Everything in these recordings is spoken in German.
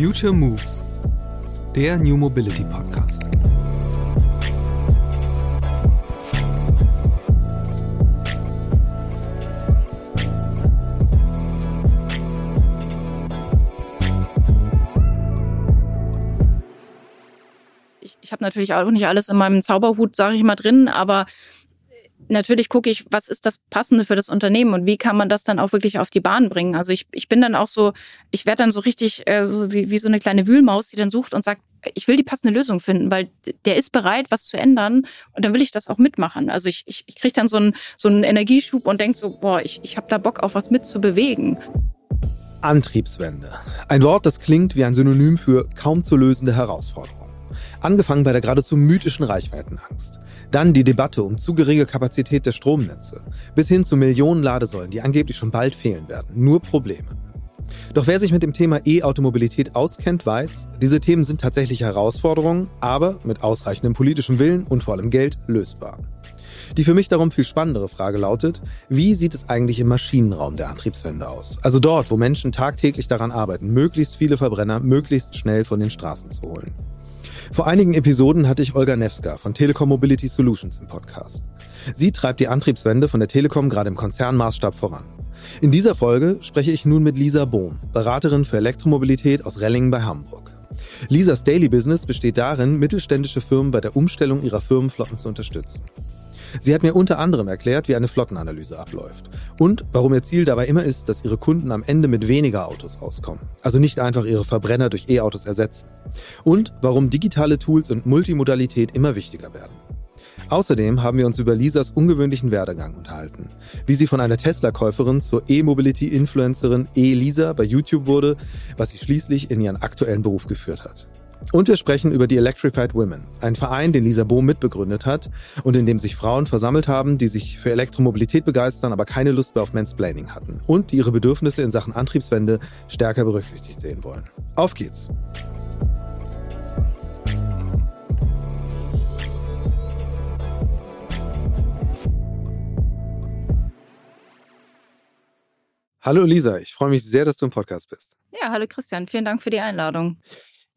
Future Moves, der New Mobility Podcast. Ich, ich habe natürlich auch nicht alles in meinem Zauberhut, sage ich mal, drin, aber natürlich gucke ich, was ist das Passende für das Unternehmen und wie kann man das dann auch wirklich auf die Bahn bringen. Also ich, ich bin dann auch so, ich werde dann so richtig äh, so wie, wie so eine kleine Wühlmaus, die dann sucht und sagt, ich will die passende Lösung finden, weil der ist bereit, was zu ändern und dann will ich das auch mitmachen. Also ich, ich, ich kriege dann so einen, so einen Energieschub und denke so, boah, ich, ich habe da Bock auf was mitzubewegen. Antriebswende. Ein Wort, das klingt wie ein Synonym für kaum zu lösende Herausforderung. Angefangen bei der geradezu mythischen Reichweitenangst. Dann die Debatte um zu geringe Kapazität der Stromnetze. Bis hin zu Millionen Ladesäulen, die angeblich schon bald fehlen werden. Nur Probleme. Doch wer sich mit dem Thema E-Automobilität auskennt, weiß, diese Themen sind tatsächlich Herausforderungen, aber mit ausreichendem politischem Willen und vor allem Geld lösbar. Die für mich darum viel spannendere Frage lautet, wie sieht es eigentlich im Maschinenraum der Antriebswende aus? Also dort, wo Menschen tagtäglich daran arbeiten, möglichst viele Verbrenner möglichst schnell von den Straßen zu holen. Vor einigen Episoden hatte ich Olga Nevska von Telekom Mobility Solutions im Podcast. Sie treibt die Antriebswende von der Telekom gerade im Konzernmaßstab voran. In dieser Folge spreche ich nun mit Lisa Bohm, Beraterin für Elektromobilität aus Rellingen bei Hamburg. Lisas Daily Business besteht darin, mittelständische Firmen bei der Umstellung ihrer Firmenflotten zu unterstützen. Sie hat mir unter anderem erklärt, wie eine Flottenanalyse abläuft und warum ihr Ziel dabei immer ist, dass ihre Kunden am Ende mit weniger Autos auskommen. Also nicht einfach ihre Verbrenner durch E-Autos ersetzen. Und warum digitale Tools und Multimodalität immer wichtiger werden. Außerdem haben wir uns über Lisas ungewöhnlichen Werdegang unterhalten. Wie sie von einer Tesla-Käuferin zur E-Mobility-Influencerin E-Lisa bei YouTube wurde, was sie schließlich in ihren aktuellen Beruf geführt hat. Und wir sprechen über die Electrified Women, ein Verein, den Lisa Bohm mitbegründet hat und in dem sich Frauen versammelt haben, die sich für Elektromobilität begeistern, aber keine Lust mehr auf Mansplaining hatten und die ihre Bedürfnisse in Sachen Antriebswende stärker berücksichtigt sehen wollen. Auf geht's! Hallo Lisa, ich freue mich sehr, dass du im Podcast bist. Ja, hallo Christian, vielen Dank für die Einladung.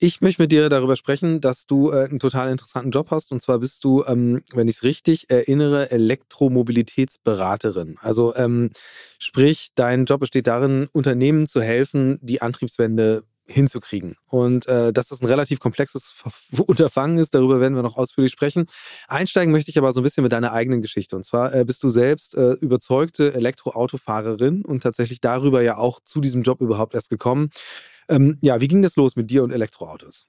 Ich möchte mit dir darüber sprechen, dass du äh, einen total interessanten Job hast. Und zwar bist du, ähm, wenn ich es richtig erinnere, Elektromobilitätsberaterin. Also ähm, sprich, dein Job besteht darin, Unternehmen zu helfen, die Antriebswende hinzukriegen. Und äh, dass das ein relativ komplexes Unterfangen ist, darüber werden wir noch ausführlich sprechen. Einsteigen möchte ich aber so ein bisschen mit deiner eigenen Geschichte. Und zwar äh, bist du selbst äh, überzeugte Elektroautofahrerin und tatsächlich darüber ja auch zu diesem Job überhaupt erst gekommen. Ähm, ja, wie ging das los mit dir und Elektroautos?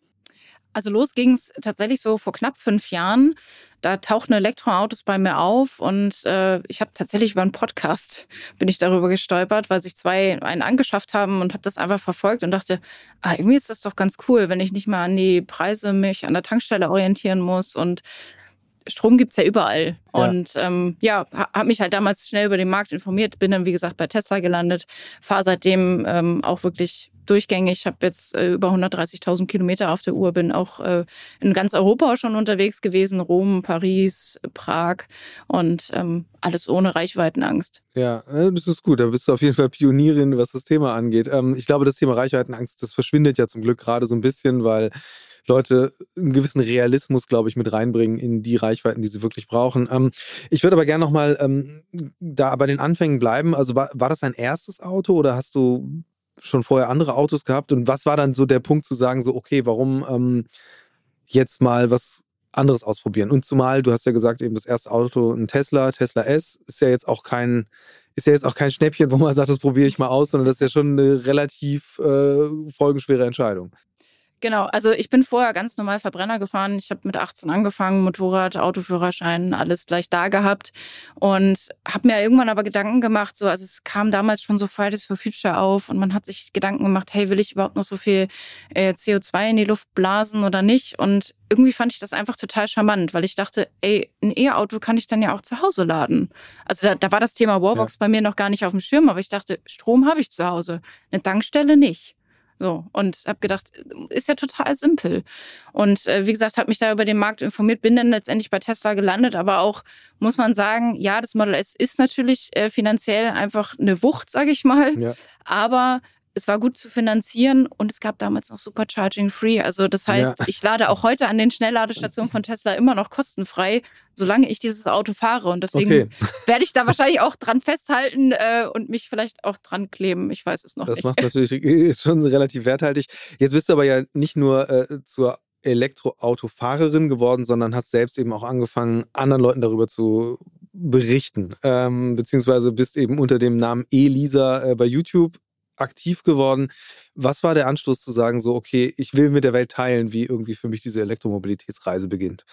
Also los ging es tatsächlich so vor knapp fünf Jahren. Da tauchten Elektroautos bei mir auf und äh, ich habe tatsächlich über einen Podcast bin ich darüber gestolpert, weil sich zwei einen angeschafft haben und habe das einfach verfolgt und dachte, ah, irgendwie ist das doch ganz cool, wenn ich nicht mal an die Preise mich an der Tankstelle orientieren muss und Strom gibt es ja überall. Ja. Und ähm, ja, habe mich halt damals schnell über den Markt informiert, bin dann, wie gesagt, bei Tesla gelandet, fahre seitdem ähm, auch wirklich durchgängig. Ich habe jetzt äh, über 130.000 Kilometer auf der Uhr, bin auch äh, in ganz Europa schon unterwegs gewesen, Rom, Paris, Prag und ähm, alles ohne Reichweitenangst. Ja, äh, das ist gut. Da bist du auf jeden Fall Pionierin, was das Thema angeht. Ähm, ich glaube, das Thema Reichweitenangst, das verschwindet ja zum Glück gerade so ein bisschen, weil Leute einen gewissen Realismus, glaube ich, mit reinbringen in die Reichweiten, die sie wirklich brauchen. Ähm, ich würde aber gerne nochmal ähm, da bei den Anfängen bleiben. Also war, war das dein erstes Auto oder hast du schon vorher andere Autos gehabt? Und was war dann so der Punkt zu sagen, so, okay, warum ähm, jetzt mal was anderes ausprobieren? Und zumal, du hast ja gesagt, eben das erste Auto, ein Tesla, Tesla S, ist ja jetzt auch kein, ist ja jetzt auch kein Schnäppchen, wo man sagt, das probiere ich mal aus, sondern das ist ja schon eine relativ äh, folgenschwere Entscheidung. Genau, also ich bin vorher ganz normal Verbrenner gefahren. Ich habe mit 18 angefangen, Motorrad, Autoführerschein, alles gleich da gehabt und habe mir irgendwann aber Gedanken gemacht, so also es kam damals schon so Fridays for Future auf und man hat sich Gedanken gemacht, hey, will ich überhaupt noch so viel äh, CO2 in die Luft blasen oder nicht? Und irgendwie fand ich das einfach total charmant, weil ich dachte, ey, ein E-Auto kann ich dann ja auch zu Hause laden. Also da, da war das Thema Warbox ja. bei mir noch gar nicht auf dem Schirm, aber ich dachte, Strom habe ich zu Hause, eine Tankstelle nicht. So, und habe gedacht, ist ja total simpel. Und äh, wie gesagt, habe mich da über den Markt informiert, bin dann letztendlich bei Tesla gelandet, aber auch muss man sagen, ja, das Model S ist natürlich äh, finanziell einfach eine Wucht, sage ich mal. Ja. Aber es war gut zu finanzieren und es gab damals noch Supercharging Free. Also das heißt, ja. ich lade auch heute an den Schnellladestationen von Tesla immer noch kostenfrei, solange ich dieses Auto fahre. Und deswegen okay. werde ich da wahrscheinlich auch dran festhalten äh, und mich vielleicht auch dran kleben. Ich weiß es noch das nicht. Das macht natürlich schon relativ werthaltig. Jetzt bist du aber ja nicht nur äh, zur Elektroautofahrerin geworden, sondern hast selbst eben auch angefangen, anderen Leuten darüber zu berichten. Ähm, beziehungsweise bist eben unter dem Namen Elisa äh, bei YouTube aktiv geworden. Was war der Anstoß zu sagen, so, okay, ich will mit der Welt teilen, wie irgendwie für mich diese Elektromobilitätsreise beginnt?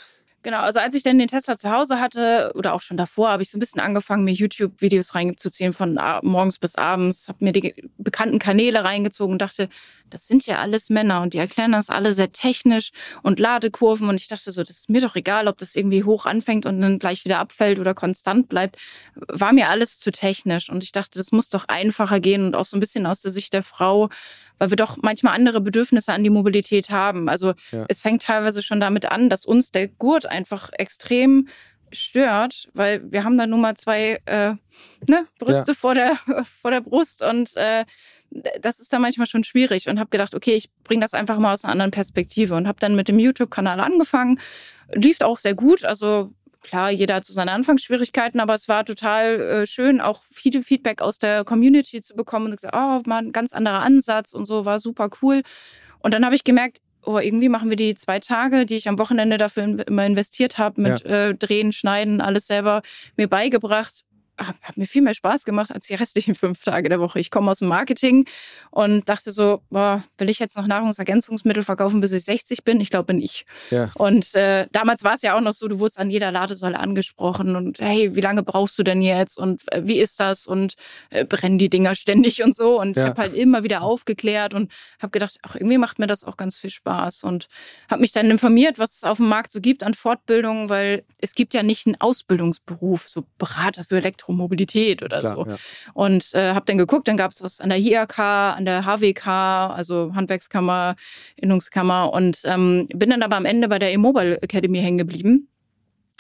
Genau, also als ich dann den Tesla zu Hause hatte oder auch schon davor, habe ich so ein bisschen angefangen, mir YouTube-Videos reinzuziehen von morgens bis abends, habe mir die bekannten Kanäle reingezogen und dachte, das sind ja alles Männer und die erklären das alle sehr technisch und Ladekurven und ich dachte so, das ist mir doch egal, ob das irgendwie hoch anfängt und dann gleich wieder abfällt oder konstant bleibt. War mir alles zu technisch und ich dachte, das muss doch einfacher gehen und auch so ein bisschen aus der Sicht der Frau weil wir doch manchmal andere Bedürfnisse an die Mobilität haben. Also ja. es fängt teilweise schon damit an, dass uns der Gurt einfach extrem stört, weil wir haben da nun mal zwei äh, ne, Brüste ja. vor, der, vor der Brust und äh, das ist da manchmal schon schwierig und habe gedacht, okay, ich bringe das einfach mal aus einer anderen Perspektive und habe dann mit dem YouTube-Kanal angefangen. Lief auch sehr gut, also klar, jeder hat so seine Anfangsschwierigkeiten, aber es war total äh, schön, auch viele Feedback aus der Community zu bekommen und gesagt, oh, mal ein ganz anderer Ansatz und so, war super cool. Und dann habe ich gemerkt, oh, irgendwie machen wir die zwei Tage, die ich am Wochenende dafür immer investiert habe, mit ja. äh, Drehen, Schneiden, alles selber mir beigebracht hat, mir viel mehr Spaß gemacht als die restlichen fünf Tage der Woche. Ich komme aus dem Marketing und dachte so, boah, will ich jetzt noch Nahrungsergänzungsmittel verkaufen, bis ich 60 bin? Ich glaube nicht. Ja. Und äh, damals war es ja auch noch so, du wurdest an jeder Ladesäule angesprochen und hey, wie lange brauchst du denn jetzt und äh, wie ist das und äh, brennen die Dinger ständig und so. Und ja. ich habe halt immer wieder aufgeklärt und habe gedacht, ach, irgendwie macht mir das auch ganz viel Spaß und habe mich dann informiert, was es auf dem Markt so gibt an Fortbildungen, weil es gibt ja nicht einen Ausbildungsberuf, so Berater für Elektro Elektromobilität oder Klar, so. Ja. Und äh, habe dann geguckt, dann gab es was an der IHK, an der HWK, also Handwerkskammer, Innungskammer und ähm, bin dann aber am Ende bei der E-Mobile Academy hängen geblieben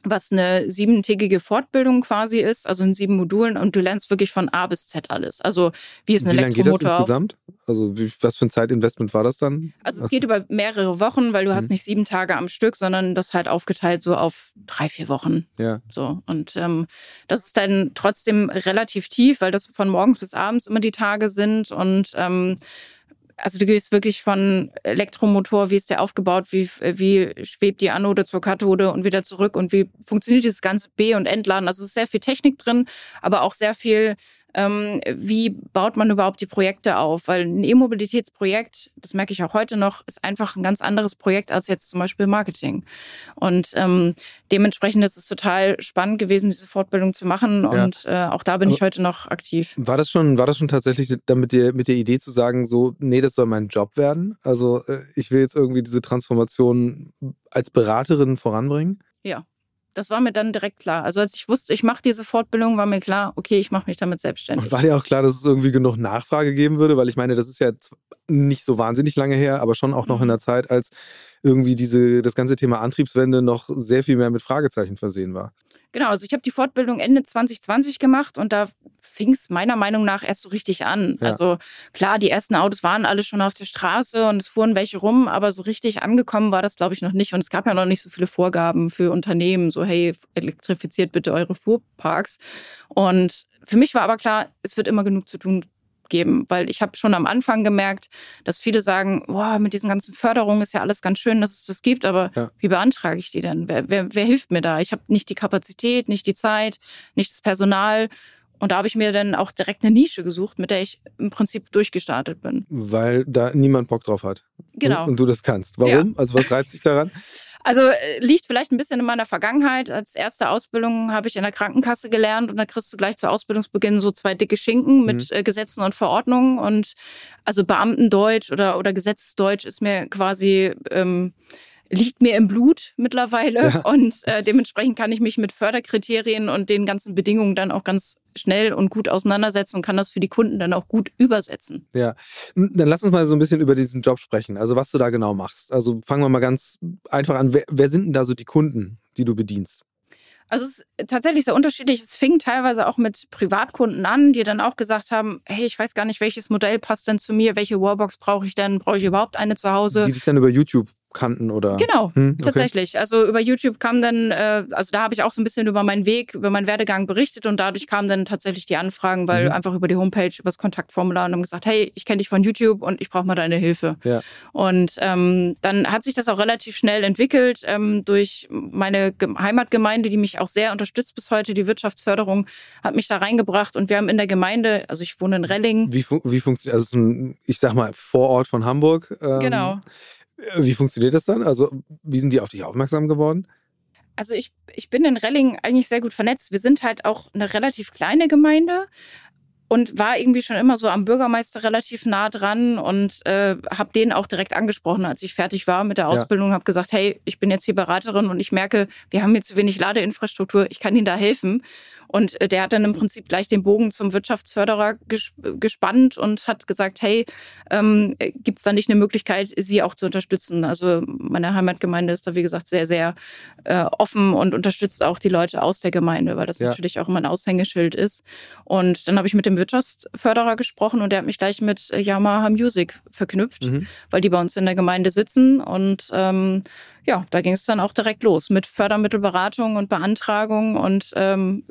was eine siebentägige Fortbildung quasi ist, also in sieben Modulen und du lernst wirklich von A bis Z alles. Also wie ist ein wie Elektromotor. Wie lange geht das insgesamt? Also wie, was für ein Zeitinvestment war das dann? Also es geht über mehrere Wochen, weil du mhm. hast nicht sieben Tage am Stück, sondern das halt aufgeteilt so auf drei, vier Wochen. Ja. So und ähm, das ist dann trotzdem relativ tief, weil das von morgens bis abends immer die Tage sind und ähm, also du gehst wirklich von Elektromotor, wie ist der aufgebaut, wie, wie schwebt die Anode zur Kathode und wieder zurück und wie funktioniert dieses ganze B- und Entladen. Also es ist sehr viel Technik drin, aber auch sehr viel wie baut man überhaupt die Projekte auf? Weil ein E-Mobilitätsprojekt, das merke ich auch heute noch, ist einfach ein ganz anderes Projekt als jetzt zum Beispiel Marketing. Und ähm, dementsprechend ist es total spannend gewesen, diese Fortbildung zu machen. Ja. Und äh, auch da bin Aber ich heute noch aktiv. War das schon, war das schon tatsächlich damit dir, mit der Idee zu sagen, so, nee, das soll mein Job werden? Also äh, ich will jetzt irgendwie diese Transformation als Beraterin voranbringen? Ja, das war mir dann direkt klar. Also als ich wusste, ich mache diese Fortbildung, war mir klar, okay, ich mache mich damit selbstständig. Und war dir auch klar, dass es irgendwie genug Nachfrage geben würde? Weil ich meine, das ist ja nicht so wahnsinnig lange her, aber schon auch noch mhm. in der Zeit, als irgendwie diese, das ganze Thema Antriebswende noch sehr viel mehr mit Fragezeichen versehen war. Genau, also ich habe die Fortbildung Ende 2020 gemacht und da fing es meiner Meinung nach erst so richtig an. Ja. Also klar, die ersten Autos waren alle schon auf der Straße und es fuhren welche rum, aber so richtig angekommen war das, glaube ich, noch nicht. Und es gab ja noch nicht so viele Vorgaben für Unternehmen, so hey, elektrifiziert bitte eure Fuhrparks. Und für mich war aber klar, es wird immer genug zu tun geben, weil ich habe schon am Anfang gemerkt, dass viele sagen, boah, mit diesen ganzen Förderungen ist ja alles ganz schön, dass es das gibt, aber ja. wie beantrage ich die denn? Wer, wer, wer hilft mir da? Ich habe nicht die Kapazität, nicht die Zeit, nicht das Personal. Und da habe ich mir dann auch direkt eine Nische gesucht, mit der ich im Prinzip durchgestartet bin. Weil da niemand Bock drauf hat. Genau. Und, und du das kannst. Warum? Ja. Also was reizt dich daran? Also äh, liegt vielleicht ein bisschen in meiner Vergangenheit. Als erste Ausbildung habe ich in der Krankenkasse gelernt und da kriegst du gleich zu Ausbildungsbeginn so zwei dicke Schinken mit mhm. Äh, Gesetzen und Verordnungen. Und also Beamtendeutsch oder, oder Gesetzesdeutsch ist mir quasi ähm, liegt mir im Blut mittlerweile ja. und äh, dementsprechend kann ich mich mit Förderkriterien und den ganzen Bedingungen dann auch ganz schnell und gut auseinandersetzen und kann das für die Kunden dann auch gut übersetzen. Ja, dann lass uns mal so ein bisschen über diesen Job sprechen, also was du da genau machst. Also fangen wir mal ganz einfach an, wer, wer sind denn da so die Kunden, die du bedienst? Also es ist tatsächlich sehr unterschiedlich. Es fing teilweise auch mit Privatkunden an, die dann auch gesagt haben, hey, ich weiß gar nicht, welches Modell passt denn zu mir, welche Wallbox brauche ich denn, brauche ich überhaupt eine zu Hause? Die dich dann über YouTube kannten oder? Genau, hm, okay. tatsächlich. Also über YouTube kam dann, äh, also da habe ich auch so ein bisschen über meinen Weg, über meinen Werdegang berichtet und dadurch kamen dann tatsächlich die Anfragen, weil mhm. einfach über die Homepage, über das Kontaktformular und haben gesagt, hey, ich kenne dich von YouTube und ich brauche mal deine Hilfe. Ja. Und ähm, dann hat sich das auch relativ schnell entwickelt ähm, durch meine Heimatgemeinde, die mich auch sehr unterstützt bis heute. Die Wirtschaftsförderung hat mich da reingebracht und wir haben in der Gemeinde, also ich wohne in Relling. Wie, wie funktioniert, also ein, ich sag mal, Vorort von Hamburg. Ähm, genau. Wie funktioniert das dann? Also, wie sind die auf dich aufmerksam geworden? Also ich, ich bin in Relling eigentlich sehr gut vernetzt. Wir sind halt auch eine relativ kleine Gemeinde und war irgendwie schon immer so am Bürgermeister relativ nah dran und äh, habe den auch direkt angesprochen, als ich fertig war mit der Ausbildung, ja. habe gesagt, hey, ich bin jetzt hier Beraterin und ich merke, wir haben hier zu wenig Ladeinfrastruktur, ich kann Ihnen da helfen. Und äh, der hat dann im Prinzip gleich den Bogen zum Wirtschaftsförderer gespannt und hat gesagt, hey, ähm, gibt es da nicht eine Möglichkeit, sie auch zu unterstützen? Also meine Heimatgemeinde ist da, wie gesagt, sehr, sehr äh, offen und unterstützt auch die Leute aus der Gemeinde, weil das ja. natürlich auch immer ein Aushängeschild ist. Und dann habe ich mit dem Wirtschaftsförderer gesprochen und der hat mich gleich mit Yamaha Music verknüpft, mhm. weil die bei uns in der Gemeinde sitzen und ähm, ja, da ging es dann auch direkt los mit Fördermittelberatung und Beantragung und ähm,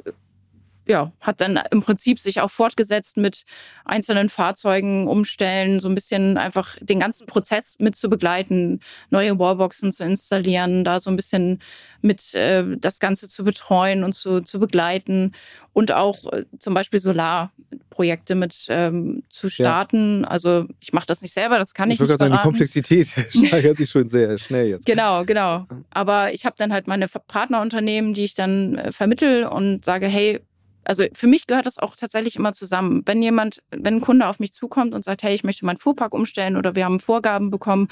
ja, hat dann im Prinzip sich auch fortgesetzt mit einzelnen Fahrzeugen umstellen, so ein bisschen einfach den ganzen Prozess mit zu begleiten, neue Wallboxen zu installieren, da so ein bisschen mit äh, das Ganze zu betreuen und zu, zu begleiten und auch äh, zum Beispiel Solarprojekte mit ähm, zu starten. Ja. Also ich mache das nicht selber, das kann ich, ich nicht. Ich würde sagen, die Komplexität steigert sich schon sehr schnell jetzt. Genau, genau. Aber ich habe dann halt meine Partnerunternehmen, die ich dann äh, vermittel und sage, hey, also für mich gehört das auch tatsächlich immer zusammen. Wenn jemand, wenn ein Kunde auf mich zukommt und sagt, hey, ich möchte meinen Fuhrpark umstellen oder wir haben Vorgaben bekommen,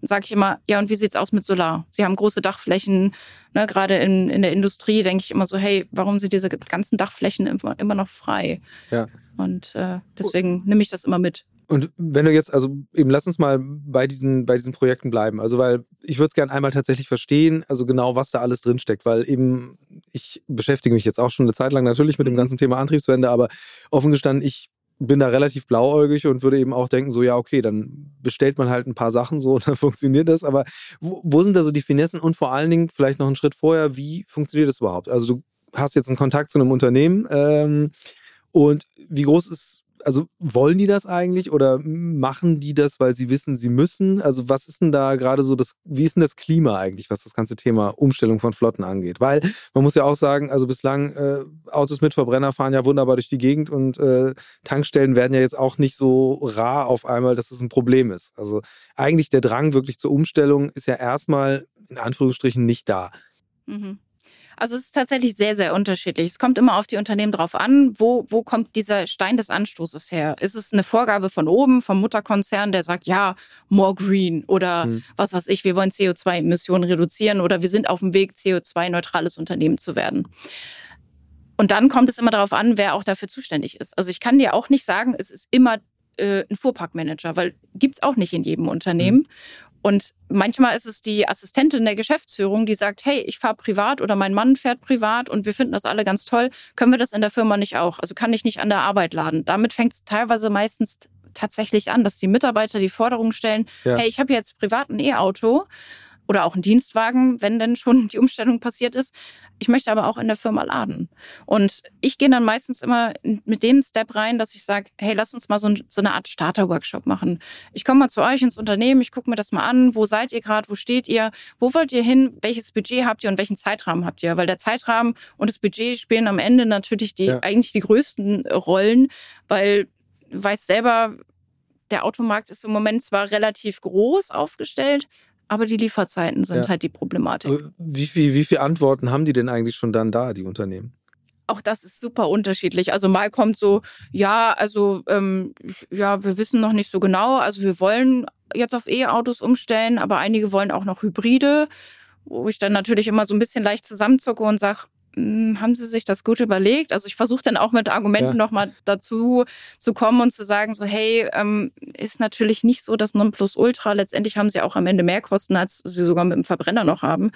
dann sage ich immer, ja, und wie sieht's aus mit Solar? Sie haben große Dachflächen, ne, gerade in, in der Industrie denke ich immer so, hey, warum sind diese ganzen Dachflächen immer, immer noch frei? Ja. Und äh, deswegen nehme ich das immer mit. Und wenn du jetzt, also eben lass uns mal bei diesen, bei diesen Projekten bleiben. Also, weil ich würde es gerne einmal tatsächlich verstehen, also genau, was da alles drinsteckt, weil eben ich beschäftige mich jetzt auch schon eine Zeit lang natürlich mit dem mhm. ganzen Thema Antriebswende, aber offen gestanden, ich bin da relativ blauäugig und würde eben auch denken, so ja, okay, dann bestellt man halt ein paar Sachen so und dann funktioniert das. Aber wo, wo sind da so die Finessen und vor allen Dingen vielleicht noch einen Schritt vorher, wie funktioniert das überhaupt? Also du hast jetzt einen Kontakt zu einem Unternehmen ähm, und wie groß ist also wollen die das eigentlich oder machen die das, weil sie wissen, sie müssen? Also was ist denn da gerade so das, wie ist denn das Klima eigentlich, was das ganze Thema Umstellung von Flotten angeht? Weil man muss ja auch sagen, also bislang äh, Autos mit Verbrenner fahren ja wunderbar durch die Gegend und äh, Tankstellen werden ja jetzt auch nicht so rar auf einmal, dass es das ein Problem ist. Also eigentlich der Drang wirklich zur Umstellung ist ja erstmal in Anführungsstrichen nicht da. Mhm. Also es ist tatsächlich sehr, sehr unterschiedlich. Es kommt immer auf die Unternehmen drauf an, wo, wo kommt dieser Stein des Anstoßes her? Ist es eine Vorgabe von oben, vom Mutterkonzern, der sagt, ja, more green oder hm. was weiß ich, wir wollen CO2-Emissionen reduzieren oder wir sind auf dem Weg, CO2-neutrales Unternehmen zu werden. Und dann kommt es immer darauf an, wer auch dafür zuständig ist. Also ich kann dir auch nicht sagen, es ist immer äh, ein Fuhrparkmanager, weil gibt es auch nicht in jedem Unternehmen. Mhm. Und manchmal ist es die Assistentin der Geschäftsführung, die sagt, hey, ich fahre privat oder mein Mann fährt privat und wir finden das alle ganz toll. Können wir das in der Firma nicht auch? Also kann ich nicht an der Arbeit laden. Damit fängt es teilweise meistens tatsächlich an, dass die Mitarbeiter die Forderung stellen, ja. hey, ich habe jetzt privat ein E-Auto oder auch einen Dienstwagen, wenn denn schon die Umstellung passiert ist. Ich möchte aber auch in der Firma laden. Und ich gehe dann meistens immer mit dem Step rein, dass ich sage, hey, lass uns mal so, so eine Art Starter-Workshop machen. Ich komme mal zu euch ins Unternehmen, ich gucke mir das mal an, wo seid ihr gerade, wo steht ihr, wo wollt ihr hin, welches Budget habt ihr und welchen Zeitrahmen habt ihr? Weil der Zeitrahmen und das Budget spielen am Ende natürlich die, ja. eigentlich die größten Rollen, weil du weißt selber, der Automarkt ist im Moment zwar relativ groß aufgestellt, aber die Lieferzeiten sind ja. halt die Problematik. Wie viele wie viel Antworten haben die denn eigentlich schon dann da, die Unternehmen? Auch das ist super unterschiedlich. Also mal kommt so, ja, also ähm, ja, wir wissen noch nicht so genau. Also wir wollen jetzt auf E-Autos umstellen, aber einige wollen auch noch Hybride, wo ich dann natürlich immer so ein bisschen leicht zusammenzucke und sage, haben sie sich das gut überlegt? Also ich versuche dann auch mit Argumenten ja. nochmal dazu zu kommen und zu sagen, so hey, ähm, ist natürlich nicht so das Nonplusultra. Letztendlich haben sie auch am Ende mehr Kosten, als sie sogar mit dem Verbrenner noch haben.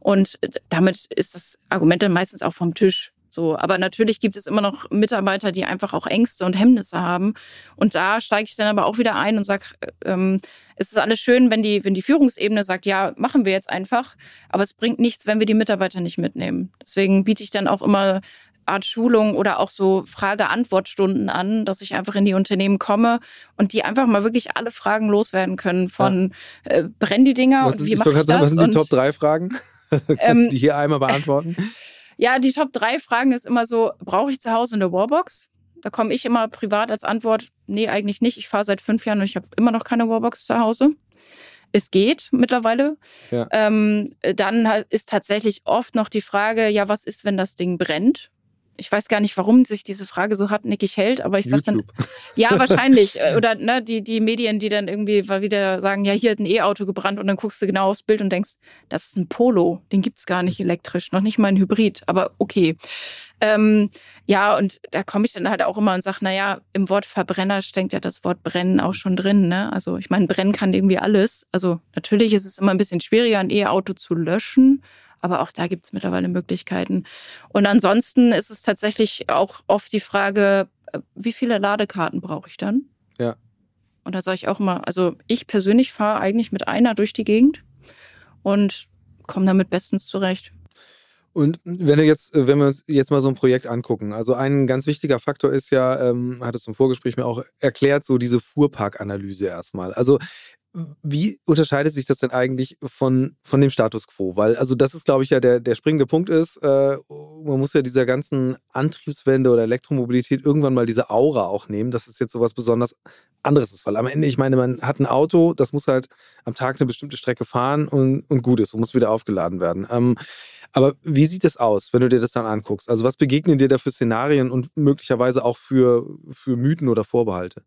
Und damit ist das Argument dann meistens auch vom Tisch. So, aber natürlich gibt es immer noch Mitarbeiter, die einfach auch Ängste und Hemmnisse haben. Und da steige ich dann aber auch wieder ein und sage, ähm, es ist alles schön, wenn die, wenn die Führungsebene sagt, ja, machen wir jetzt einfach, aber es bringt nichts, wenn wir die Mitarbeiter nicht mitnehmen. Deswegen biete ich dann auch immer Art Schulung oder auch so Frage-Antwort-Stunden an, dass ich einfach in die Unternehmen komme und die einfach mal wirklich alle Fragen loswerden können von ja. äh, brennen die Dinger was, und wie mache ich, das? Was sind die Top 3 Fragen? Kannst ähm, du die hier einmal beantworten? Ja, die Top 3 Fragen ist immer so, brauche ich zu Hause eine Wallbox? Da komme ich immer privat als Antwort, nee, eigentlich nicht. Ich fahre seit fünf Jahren und ich habe immer noch keine Wallbox zu Hause. Es geht mittlerweile. Ja. Ähm, dann ist tatsächlich oft noch die Frage, ja, was ist, wenn das Ding brennt? Ich weiß gar nicht, warum sich diese Frage so hartnäckig hält, aber ich sage dann, ja, wahrscheinlich. Äh, oder ne, die, die Medien, die dann irgendwie wieder sagen, ja, hier hat ein E-Auto gebrannt und dann guckst du genau aufs Bild und denkst, das ist ein Polo, den gibt es gar nicht elektrisch, noch nicht mal ein Hybrid, aber okay. Ähm, ja, und da komme ich dann halt auch immer und sage, naja, im Wort Verbrenner steckt ja das Wort Brennen auch schon drin. Ne? Also ich meine, brennen kann irgendwie alles. Also natürlich ist es immer ein bisschen schwieriger, ein E-Auto zu löschen, aber auch da gibt es mittlerweile Möglichkeiten. Und ansonsten ist es tatsächlich auch oft die Frage, äh, wie viele Ladekarten brauche ich dann? Ja. Und da sage ich auch immer, also ich persönlich fahre eigentlich mit einer durch die Gegend und komme damit bestens zurecht. Und wenn wir jetzt, wenn wir uns jetzt mal so ein Projekt angucken, also ein ganz wichtiger Faktor ist ja, ähm, hat es im Vorgespräch mir auch erklärt, so diese Fuhrparkanalyse erstmal. Also wie unterscheidet sich das denn eigentlich von, von dem Status quo? Weil, also das ist, glaube ich, ja der, der springende Punkt ist, äh, man muss ja dieser ganzen Antriebswende oder Elektromobilität irgendwann mal diese Aura auch nehmen, dass es jetzt sowas besonders anderes ist. Weil am Ende, ich meine, man hat ein Auto, das muss halt am Tag eine bestimmte Strecke fahren und, und gut ist und muss wieder aufgeladen werden. Ähm, aber wie sieht es aus, wenn du dir das dann anguckst? Also was begegnen dir da für Szenarien und möglicherweise auch für, für Mythen oder Vorbehalte?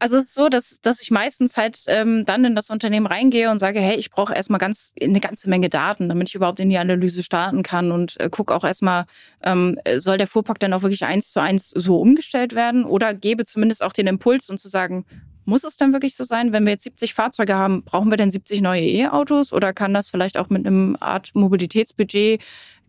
Also es ist so, dass, dass ich meistens halt ähm, dann in das Unternehmen reingehe und sage, hey, ich brauche erstmal ganz eine ganze Menge Daten, damit ich überhaupt in die Analyse starten kann und äh, gucke auch erstmal, ähm, soll der Fuhrpark dann auch wirklich eins zu eins so umgestellt werden oder gebe zumindest auch den Impuls und zu sagen, muss es denn wirklich so sein, wenn wir jetzt 70 Fahrzeuge haben, brauchen wir denn 70 neue E-Autos oder kann das vielleicht auch mit einem Art Mobilitätsbudget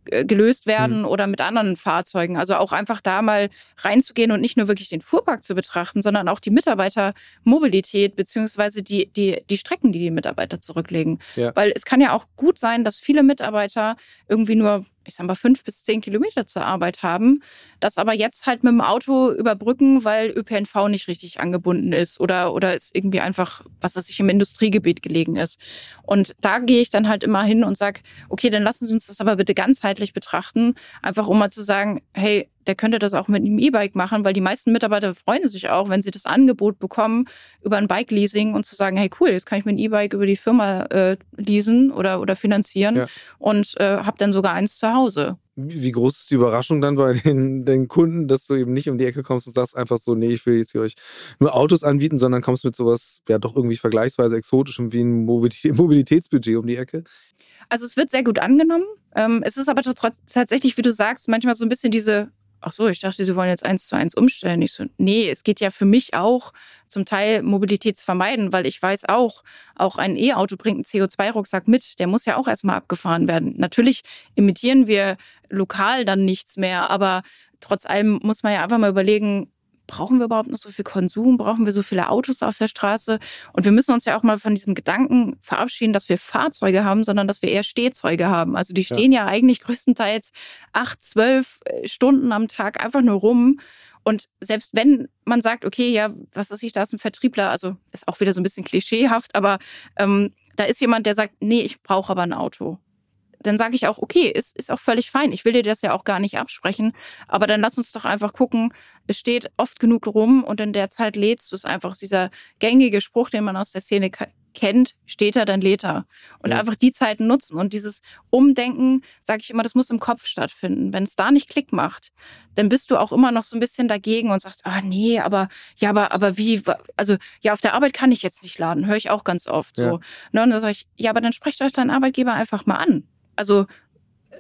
gelöst werden mhm. oder mit anderen Fahrzeugen. Also auch einfach da mal reinzugehen und nicht nur wirklich den Fuhrpark zu betrachten, sondern auch die Mitarbeitermobilität beziehungsweise die, die, die Strecken, die die Mitarbeiter zurücklegen. Ja. Weil es kann ja auch gut sein, dass viele Mitarbeiter irgendwie nur ich sag mal, fünf bis zehn Kilometer zur Arbeit haben, das aber jetzt halt mit dem Auto überbrücken, weil ÖPNV nicht richtig angebunden ist oder, oder es irgendwie einfach, was weiß ich, im Industriegebiet gelegen ist. Und da gehe ich dann halt immer hin und sage, okay, dann lassen Sie uns das aber bitte ganzheitlich betrachten, einfach um mal zu sagen, hey, der könnte das auch mit einem E-Bike machen, weil die meisten Mitarbeiter freuen sich auch, wenn sie das Angebot bekommen über ein Bike-Leasing und zu sagen, hey cool, jetzt kann ich mir ein E-Bike über die Firma äh, leasen oder, oder finanzieren ja. und äh, habe dann sogar eins zu Hause. Wie groß ist die Überraschung dann bei den, den Kunden, dass du eben nicht um die Ecke kommst und sagst einfach so, nee, ich will jetzt hier euch nur Autos anbieten, sondern kommst mit sowas, ja doch irgendwie vergleichsweise exotischem wie ein Mobilitätsbudget um die Ecke? Also es wird sehr gut angenommen. Ähm, es ist aber tatsächlich, wie du sagst, manchmal so ein bisschen diese ach so, ich dachte, Sie wollen jetzt eins zu eins umstellen. Ich so, nee, es geht ja für mich auch zum Teil Mobilitätsvermeiden, weil ich weiß auch, auch ein E-Auto bringt einen CO2-Rucksack mit. Der muss ja auch erstmal abgefahren werden. Natürlich imitieren wir lokal dann nichts mehr, aber trotz allem muss man ja einfach mal überlegen, brauchen wir überhaupt noch so viel Konsum? Brauchen wir so viele Autos auf der Straße? Und wir müssen uns ja auch mal von diesem Gedanken verabschieden, dass wir Fahrzeuge haben, sondern dass wir eher Stehzeuge haben. Also die stehen ja, ja eigentlich größtenteils acht, zwölf äh, Stunden am Tag einfach nur rum. Und selbst wenn man sagt, okay, ja, was weiß ich, da ist ein Vertriebler, also ist auch wieder so ein bisschen klischeehaft, aber ähm, da ist jemand, der sagt, nee, ich brauche aber ein Auto dann sage ich auch, okay, ist, ist auch völlig fein. Ich will dir das ja auch gar nicht absprechen. Aber dann lass uns doch einfach gucken. Es steht oft genug rum und in der Zeit lädst du es einfach. Dieser gängige Spruch, den man aus der Szene kennt, steht er, dann lädt er. Und ja. einfach die Zeiten nutzen. Und dieses Umdenken, sage ich immer, das muss im Kopf stattfinden. Wenn es da nicht Klick macht, dann bist du auch immer noch so ein bisschen dagegen und sagst, ah nee, aber ja, aber, aber wie, also ja, auf der Arbeit kann ich jetzt nicht laden, höre ich auch ganz oft so. Ja. Ne, und dann sage ich, ja, aber dann sprecht euch deinen Arbeitgeber einfach mal an. Also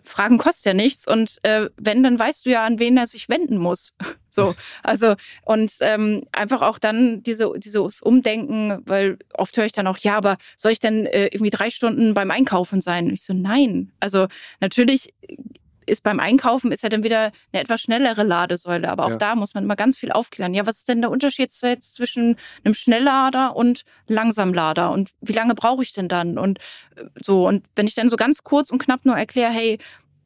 Fragen kostet ja nichts und äh, wenn, dann weißt du ja, an wen er sich wenden muss. So, also und ähm, einfach auch dann diese, dieses Umdenken, weil oft höre ich dann auch, ja, aber soll ich denn äh, irgendwie drei Stunden beim Einkaufen sein? Und ich so, nein. Also natürlich ist beim Einkaufen ist ja dann wieder eine etwas schnellere Ladesäule. Aber auch ja. da muss man immer ganz viel aufklären. Ja, was ist denn der Unterschied jetzt zwischen einem Schnelllader und Langsamlader? Und wie lange brauche ich denn dann? Und äh, so, und wenn ich dann so ganz kurz und knapp nur erkläre, hey,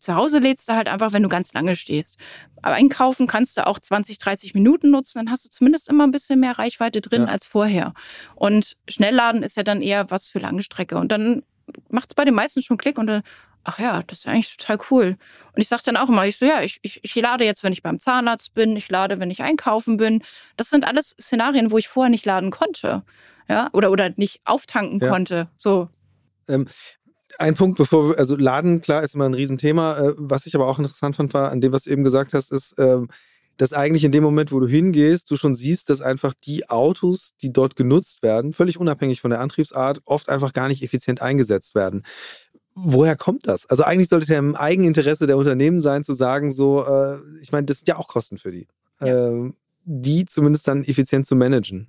zu Hause lädst du halt einfach, wenn du ganz lange stehst. Aber einkaufen kannst du auch 20, 30 Minuten nutzen, dann hast du zumindest immer ein bisschen mehr Reichweite drin ja. als vorher. Und Schnellladen ist ja dann eher was für lange Strecke. Und dann macht es bei den meisten schon Klick und dann, ach ja, das ist eigentlich total cool. Und ich sage dann auch immer, ich so, ja, ich, ich, ich lade jetzt, wenn ich beim Zahnarzt bin, ich lade, wenn ich einkaufen bin. Das sind alles Szenarien, wo ich vorher nicht laden konnte. Ja, oder, oder nicht auftanken ja. konnte. So. Ähm, ein Punkt, bevor wir, also Laden, klar, ist immer ein Riesenthema. Äh, was ich aber auch interessant fand, war, an dem, was du eben gesagt hast, ist, ähm, dass eigentlich in dem Moment, wo du hingehst, du schon siehst, dass einfach die Autos, die dort genutzt werden, völlig unabhängig von der Antriebsart, oft einfach gar nicht effizient eingesetzt werden woher kommt das? Also eigentlich sollte es ja im Eigeninteresse der Unternehmen sein, zu sagen, so, äh, ich meine, das sind ja auch Kosten für die. Ja. Äh, die zumindest dann effizient zu managen.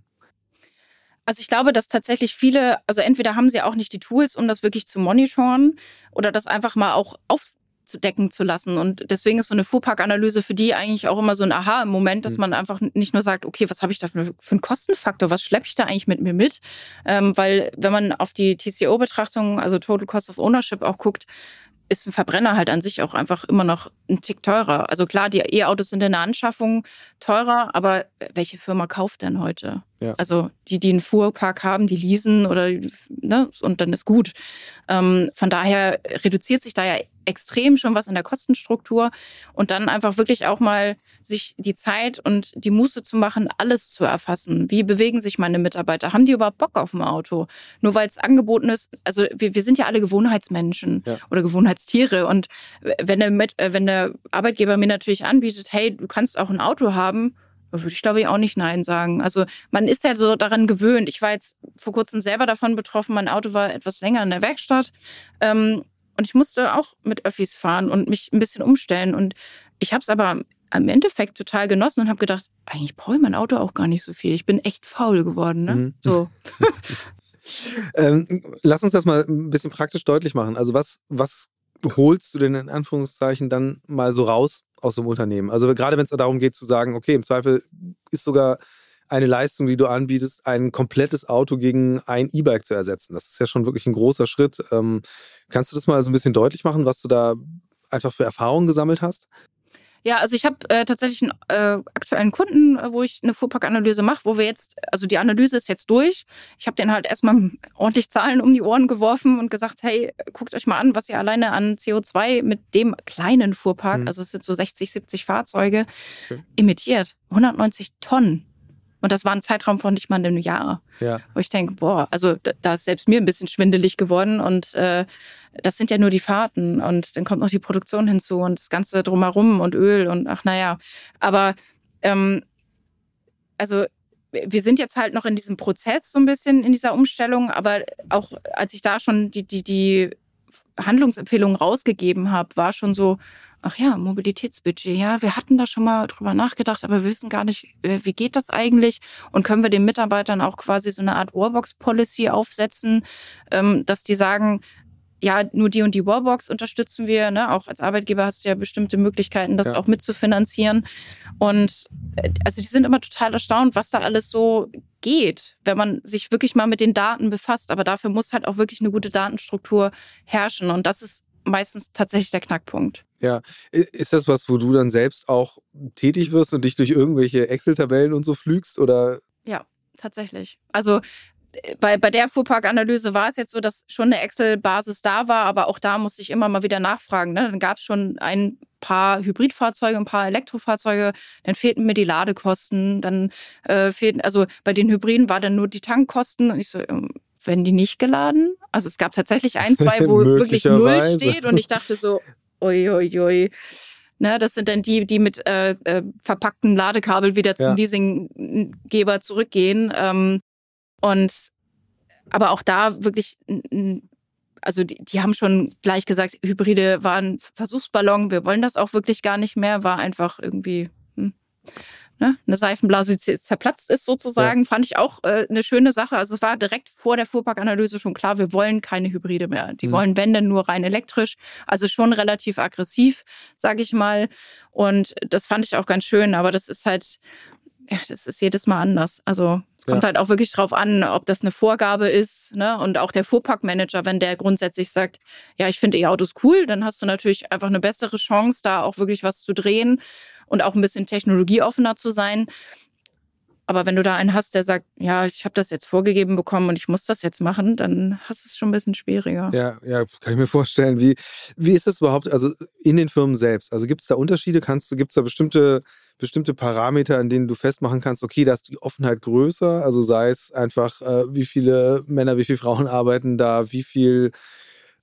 Also ich glaube, dass tatsächlich viele, also entweder haben sie auch nicht die Tools, um das wirklich zu monitoren oder das einfach mal auch auf, zu decken zu lassen. Und deswegen ist so eine Fuhrparkanalyse für die eigentlich auch immer so ein Aha im Moment, dass mhm. man einfach nicht nur sagt, okay, was habe ich da für, für einen Kostenfaktor, was schleppe ich da eigentlich mit mir mit? Ähm, weil wenn man auf die TCO-Betrachtung, also Total Cost of Ownership auch guckt, ist ein Verbrenner halt an sich auch einfach immer noch ein Tick teurer. Also klar, die E-Autos sind in der Anschaffung teurer, aber welche Firma kauft denn heute? Ja. Also die, die einen Fuhrpark haben, die leasen oder ne, und dann ist gut. Ähm, von daher reduziert sich da ja extrem schon was in der Kostenstruktur und dann einfach wirklich auch mal sich die Zeit und die Muße zu machen, alles zu erfassen. Wie bewegen sich meine Mitarbeiter? Haben die überhaupt Bock auf ein Auto? Nur weil es angeboten ist, also wir, wir sind ja alle Gewohnheitsmenschen ja. oder Gewohnheitstiere und wenn der, äh, wenn der Arbeitgeber mir natürlich anbietet, hey, du kannst auch ein Auto haben, würde ich glaube ich auch nicht Nein sagen. Also man ist ja so daran gewöhnt. Ich war jetzt vor kurzem selber davon betroffen. Mein Auto war etwas länger in der Werkstatt. Ähm, und ich musste auch mit Öffis fahren und mich ein bisschen umstellen. Und ich habe es aber im Endeffekt total genossen und habe gedacht, eigentlich brauche ich mein Auto auch gar nicht so viel. Ich bin echt faul geworden. Ne? Mhm. So. ähm, lass uns das mal ein bisschen praktisch deutlich machen. Also was, was holst du denn in Anführungszeichen dann mal so raus aus so einem Unternehmen? Also gerade wenn es darum geht zu sagen, okay, im Zweifel ist sogar eine Leistung, die du anbietest, ein komplettes Auto gegen ein E-Bike zu ersetzen. Das ist ja schon wirklich ein großer Schritt. Ähm, kannst du das mal so ein bisschen deutlich machen, was du da einfach für Erfahrungen gesammelt hast? Ja, also ich habe äh, tatsächlich einen äh, aktuellen Kunden, äh, wo ich eine Fuhrparkanalyse mache, wo wir jetzt, also die Analyse ist jetzt durch. Ich habe den halt erstmal ordentlich Zahlen um die Ohren geworfen und gesagt, hey, guckt euch mal an, was ihr alleine an CO2 mit dem kleinen Fuhrpark, mhm. also es sind so 60, 70 Fahrzeuge, okay. emittiert. 190 Tonnen. Und das war ein Zeitraum von nicht mal einem Jahr. Ja. Wo ich denke, boah, also da, da, ist selbst mir ein bisschen schwindelig geworden und äh, das sind ja nur die Fahrten und dann kommt noch die Produktion hinzu und das Ganze drumherum und Öl und ach naja. Aber ähm, also wir sind jetzt halt noch in diesem Prozess so ein bisschen in dieser Umstellung, aber auch als ich da schon die, die, die Handlungsempfehlungen rausgegeben habe, war schon so, ach ja, Mobilitätsbudget, ja, wir hatten da schon mal drüber nachgedacht, aber wir wissen gar nicht, äh, wie geht das eigentlich? Und können wir den Mitarbeitern auch quasi so eine Art Warbox-Policy aufsetzen, ähm, dass die sagen, ja, nur die und die Warbox unterstützen wir. Ne? Auch als Arbeitgeber hast du ja bestimmte Möglichkeiten, das ja. auch mitzufinanzieren. Und äh, also die sind immer total erstaunt, was da alles so geht, wenn man sich wirklich mal mit den Daten befasst. Aber dafür muss halt auch wirklich eine gute Datenstruktur herrschen. Und das ist meistens tatsächlich der Knackpunkt. Ja, ist das was, wo du dann selbst auch tätig wirst und dich durch irgendwelche Excel-Tabellen und so flügst oder? Ja, tatsächlich. Also bei, bei der Fuhrparkanalyse war es jetzt so, dass schon eine Excel-Basis da war, aber auch da musste ich immer mal wieder nachfragen. Ne? Dann gab es schon ein paar Hybridfahrzeuge, ein paar Elektrofahrzeuge, dann fehlten mir die Ladekosten, dann äh, fehlten, also bei den Hybriden war dann nur die Tankkosten und ich so, ähm, werden die nicht geladen? Also es gab tatsächlich ein, zwei, wo wirklich null steht und ich dachte so, oi, oi, oi. Ne, das sind dann die, die mit äh, äh, verpackten Ladekabel wieder zum ja. Leasinggeber zurückgehen. Ähm, und aber auch da wirklich also die, die haben schon gleich gesagt, Hybride waren Versuchsballon, wir wollen das auch wirklich gar nicht mehr, war einfach irgendwie hm, ne, eine Seifenblase zerplatzt ist sozusagen, ja. fand ich auch äh, eine schöne Sache. Also es war direkt vor der Fuhrparkanalyse schon klar, wir wollen keine Hybride mehr. Die mhm. wollen Wände nur rein elektrisch, also schon relativ aggressiv, sage ich mal. Und das fand ich auch ganz schön, aber das ist halt ja, das ist jedes Mal anders. Also es kommt ja. halt auch wirklich drauf an, ob das eine Vorgabe ist. Ne? Und auch der Fuhrparkmanager, wenn der grundsätzlich sagt, ja, ich finde E-Autos cool, dann hast du natürlich einfach eine bessere Chance, da auch wirklich was zu drehen und auch ein bisschen technologieoffener zu sein. Aber wenn du da einen hast, der sagt, ja, ich habe das jetzt vorgegeben bekommen und ich muss das jetzt machen, dann hast du es schon ein bisschen schwieriger. Ja, ja, kann ich mir vorstellen. Wie, wie ist das überhaupt, also in den Firmen selbst? Also gibt es da Unterschiede? Kannst du, gibt es da bestimmte, bestimmte Parameter, an denen du festmachen kannst, okay, da ist die Offenheit größer? Also sei es einfach, äh, wie viele Männer, wie viele Frauen arbeiten da, wie viel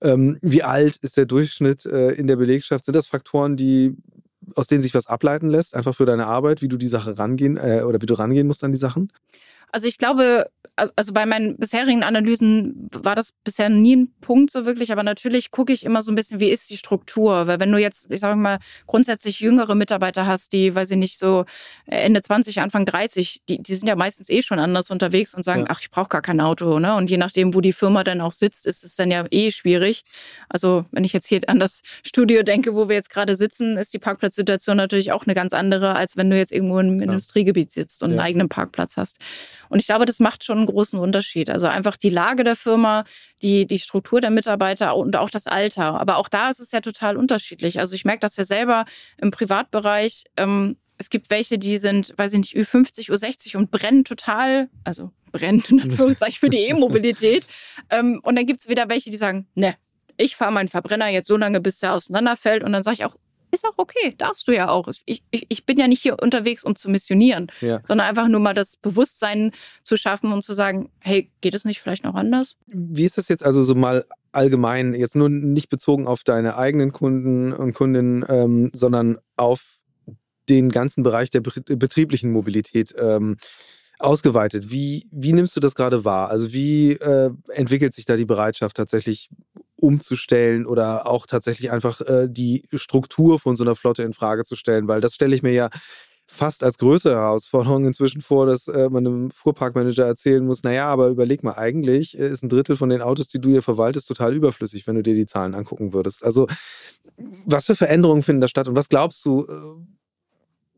ähm, wie alt ist der Durchschnitt äh, in der Belegschaft? Sind das Faktoren, die aus denen sich was ableiten lässt, einfach für deine Arbeit, wie du die Sache rangehen äh, oder wie du rangehen musst an die Sachen? Also ich glaube, also, also bei meinen bisherigen Analysen war das bisher nie ein Punkt so wirklich, aber natürlich gucke ich immer so ein bisschen, wie ist die Struktur, weil wenn du jetzt, ich sage mal, grundsätzlich jüngere Mitarbeiter hast, die, weiß ich nicht, so Ende 20, Anfang 30, die, die sind ja meistens eh schon anders unterwegs und sagen, ja. ach, ich brauche gar kein Auto, ne? Und je nachdem, wo die Firma dann auch sitzt, ist es dann ja eh schwierig. Also wenn ich jetzt hier an das Studio denke, wo wir jetzt gerade sitzen, ist die Parkplatzsituation natürlich auch eine ganz andere, als wenn du jetzt irgendwo im ja. Industriegebiet sitzt und ja. einen eigenen Parkplatz hast. Und ich glaube, das macht schon einen großen Unterschied. Also einfach die Lage der Firma, die, die Struktur der Mitarbeiter und auch das Alter. Aber auch da ist es ja total unterschiedlich. Also ich merke das ja selber im Privatbereich. Ähm, es gibt welche, die sind, weiß ich nicht, Ü50, Ü60 und brennen total, also brennen in Anführungszeichen für die E-Mobilität. ähm, und dann gibt es wieder welche, die sagen, ne, ich fahre meinen Verbrenner jetzt so lange, bis der auseinanderfällt. Und dann sage ich auch, ist auch okay, darfst du ja auch. Ich, ich, ich bin ja nicht hier unterwegs, um zu missionieren, ja. sondern einfach nur mal das Bewusstsein zu schaffen und zu sagen, hey, geht es nicht vielleicht noch anders? Wie ist das jetzt also so mal allgemein, jetzt nur nicht bezogen auf deine eigenen Kunden und Kundinnen, ähm, sondern auf den ganzen Bereich der betrieblichen Mobilität? Ähm, ausgeweitet. Wie, wie nimmst du das gerade wahr? Also wie äh, entwickelt sich da die Bereitschaft tatsächlich umzustellen oder auch tatsächlich einfach äh, die Struktur von so einer Flotte in Frage zu stellen? Weil das stelle ich mir ja fast als größere Herausforderung inzwischen vor, dass äh, man einem Fuhrparkmanager erzählen muss, naja, aber überleg mal, eigentlich äh, ist ein Drittel von den Autos, die du hier verwaltest, total überflüssig, wenn du dir die Zahlen angucken würdest. Also was für Veränderungen finden da statt und was glaubst du, äh,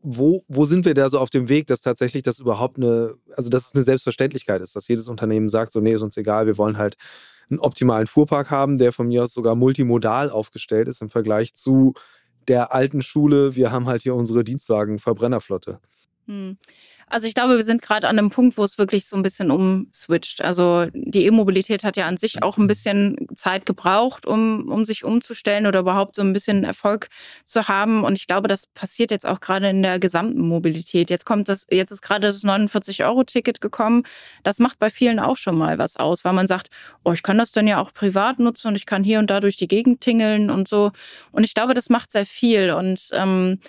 wo, wo sind wir da so auf dem Weg, dass tatsächlich das überhaupt eine, also dass es eine Selbstverständlichkeit ist, dass jedes Unternehmen sagt, so, nee, ist uns egal, wir wollen halt einen optimalen Fuhrpark haben, der von mir aus sogar multimodal aufgestellt ist im Vergleich zu der alten Schule. Wir haben halt hier unsere Dienstwagen-Verbrennerflotte. Hm. Also ich glaube, wir sind gerade an einem Punkt, wo es wirklich so ein bisschen umswitcht. Also die E-Mobilität hat ja an sich auch ein bisschen Zeit gebraucht, um, um sich umzustellen oder überhaupt so ein bisschen Erfolg zu haben. Und ich glaube, das passiert jetzt auch gerade in der gesamten Mobilität. Jetzt kommt das, jetzt ist gerade das 49-Euro-Ticket gekommen. Das macht bei vielen auch schon mal was aus, weil man sagt, oh, ich kann das dann ja auch privat nutzen und ich kann hier und da durch die Gegend tingeln und so. Und ich glaube, das macht sehr viel. Und ähm,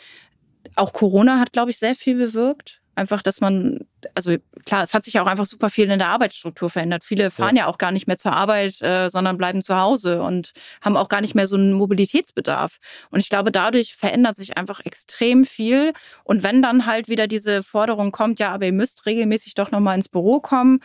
auch Corona hat, glaube ich, sehr viel bewirkt einfach, dass man, also klar, es hat sich auch einfach super viel in der Arbeitsstruktur verändert. Viele fahren ja, ja auch gar nicht mehr zur Arbeit, äh, sondern bleiben zu Hause und haben auch gar nicht mehr so einen Mobilitätsbedarf. Und ich glaube, dadurch verändert sich einfach extrem viel. Und wenn dann halt wieder diese Forderung kommt, ja, aber ihr müsst regelmäßig doch nochmal ins Büro kommen,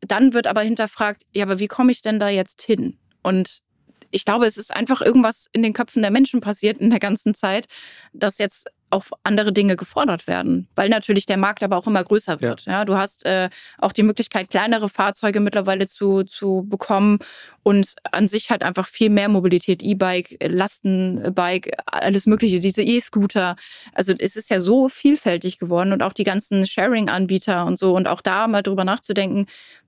dann wird aber hinterfragt, ja, aber wie komme ich denn da jetzt hin? Und ich glaube, es ist einfach irgendwas in den Köpfen der Menschen passiert in der ganzen Zeit, dass jetzt auch andere Dinge gefordert werden, weil natürlich der Markt aber auch immer größer wird. Ja, ja du hast äh, auch die Möglichkeit, kleinere Fahrzeuge mittlerweile zu, zu bekommen und an sich halt einfach viel mehr Mobilität, E-Bike, Lastenbike, alles Mögliche, diese E-Scooter. Also es ist ja so vielfältig geworden und auch die ganzen Sharing-Anbieter und so und auch da mal drüber nachzudenken,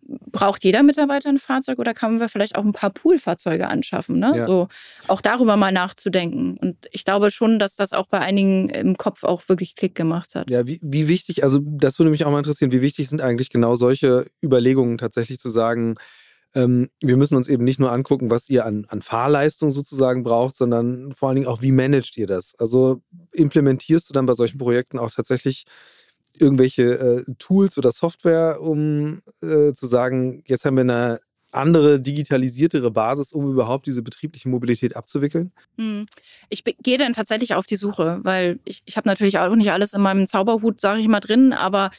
braucht jeder Mitarbeiter ein Fahrzeug oder kann man vielleicht auch ein paar Poolfahrzeuge anschaffen? Ne? Ja. So auch darüber mal nachzudenken. Und ich glaube schon, dass das auch bei einigen im Kopf auch wirklich Klick gemacht hat. Ja, wie, wie wichtig, also das würde mich auch mal interessieren, wie wichtig sind eigentlich genau solche Überlegungen tatsächlich zu sagen, ähm, wir müssen uns eben nicht nur angucken, was ihr an, an Fahrleistung sozusagen braucht, sondern vor allen Dingen auch, wie managt ihr das? Also implementierst du dann bei solchen Projekten auch tatsächlich irgendwelche äh, Tools oder Software, um äh, zu sagen, jetzt haben wir eine andere, digitalisiertere Basis, um überhaupt diese betriebliche Mobilität abzuwickeln? Hm. Ich gehe dann tatsächlich auf die Suche, weil ich, ich habe natürlich auch nicht alles in meinem Zauberhut, sage ich mal, drin, aber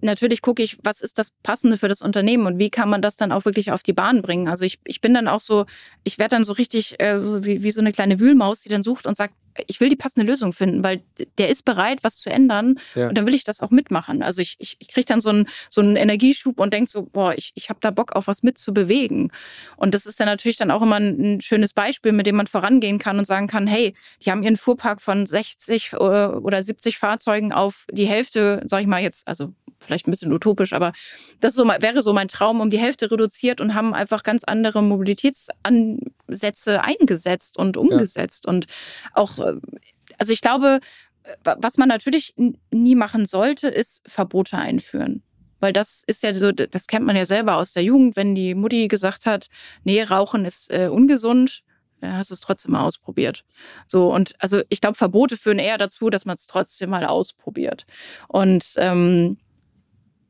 natürlich gucke ich, was ist das Passende für das Unternehmen und wie kann man das dann auch wirklich auf die Bahn bringen. Also ich, ich bin dann auch so, ich werde dann so richtig äh, so wie, wie so eine kleine Wühlmaus, die dann sucht und sagt, ich will die passende Lösung finden, weil der ist bereit, was zu ändern ja. und dann will ich das auch mitmachen. Also ich, ich, ich kriege dann so einen, so einen Energieschub und denke so, boah, ich, ich habe da Bock auf was mitzubewegen. Und das ist dann natürlich dann auch immer ein, ein, schönes Beispiel, mit dem man vorangehen kann und sagen kann, hey, die haben ihren Fuhrpark von 60 äh, oder 70 Fahrzeugen auf die Hälfte, sage ich mal jetzt, also vielleicht ein bisschen utopisch, aber das so, wäre so mein Traum, um die Hälfte reduziert und haben einfach ganz andere Mobilitätsansätze eingesetzt und umgesetzt. Ja. Und auch, äh, also ich glaube, was man natürlich nie machen sollte, ist Verbote einführen. Weil das ist ja so, das kennt man ja selber aus der Jugend, wenn die Mutti gesagt hat, nee, Rauchen ist äh, ungesund, ja, hast du es trotzdem mal ausprobiert. So, und also ich glaube, Verbote führen eher dazu, dass man es trotzdem mal ausprobiert. Und ähm,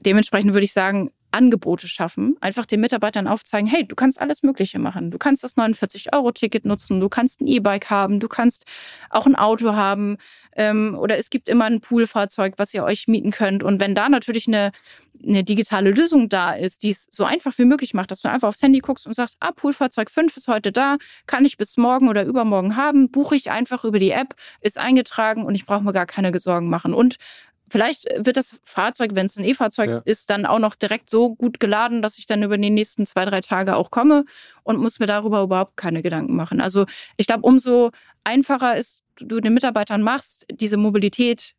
dementsprechend würde ich sagen, Angebote schaffen, einfach den Mitarbeitern aufzeigen, hey, du kannst alles Mögliche machen. Du kannst das 49-Euro-Ticket nutzen, du kannst ein E-Bike haben, du kannst auch ein Auto haben ähm, oder es gibt immer ein Poolfahrzeug, was ihr euch mieten könnt. Und wenn da natürlich eine, eine digitale Lösung da ist, die es so einfach wie möglich macht, dass du einfach aufs Handy guckst und sagst, ah, Poolfahrzeug 5 ist heute da, kann ich bis morgen oder übermorgen haben, buche ich einfach über die App, ist eingetragen und ich brauche mir gar keine Sorgen machen. Und Vielleicht wird das Fahrzeug, wenn es ein E-Fahrzeug ja. ist, dann auch noch direkt so gut geladen, dass ich dann über die nächsten zwei, drei Tage auch komme und muss mir darüber überhaupt keine Gedanken machen. Also ich glaube, umso einfacher ist, du den Mitarbeitern machst, diese Mobilität,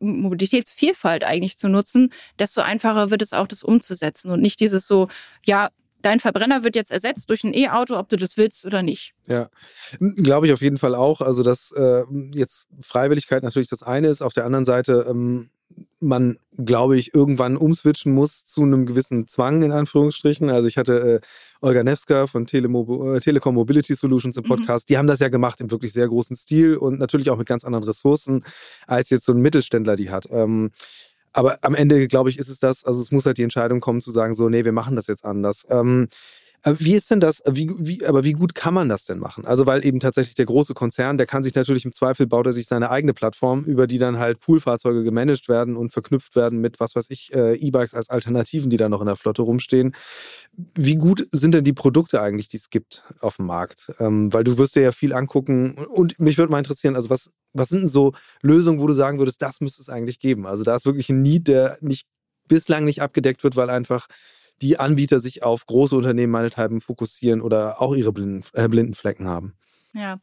Mobilitätsvielfalt eigentlich zu nutzen, desto einfacher wird es auch, das umzusetzen und nicht dieses so, ja, dein Verbrenner wird jetzt ersetzt durch ein E-Auto, ob du das willst oder nicht. Ja, glaube ich auf jeden Fall auch. Also, dass äh, jetzt Freiwilligkeit natürlich das eine ist. Auf der anderen Seite, ähm, man, glaube ich, irgendwann umswitchen muss zu einem gewissen Zwang, in Anführungsstrichen. Also, ich hatte äh, Olga Nevska von Telemob äh, Telekom Mobility Solutions im mhm. Podcast. Mhm. Die haben das ja gemacht im wirklich sehr großen Stil und natürlich auch mit ganz anderen Ressourcen, als jetzt so ein Mittelständler die hat. Ähm, aber am Ende, glaube ich, ist es das, also es muss halt die Entscheidung kommen zu sagen, so, nee, wir machen das jetzt anders. Ähm, äh, wie ist denn das, wie, wie, aber wie gut kann man das denn machen? Also, weil eben tatsächlich der große Konzern, der kann sich natürlich im Zweifel, baut er sich seine eigene Plattform, über die dann halt Poolfahrzeuge gemanagt werden und verknüpft werden mit, was weiß ich, äh, E-Bikes als Alternativen, die da noch in der Flotte rumstehen. Wie gut sind denn die Produkte eigentlich, die es gibt auf dem Markt? Ähm, weil du wirst dir ja viel angucken und mich würde mal interessieren, also was, was sind denn so Lösungen, wo du sagen würdest, das müsste es eigentlich geben? Also da ist wirklich ein Need, der nicht bislang nicht abgedeckt wird, weil einfach die Anbieter sich auf große Unternehmen meinethalben fokussieren oder auch ihre blinden, äh, blinden Flecken haben. Ja.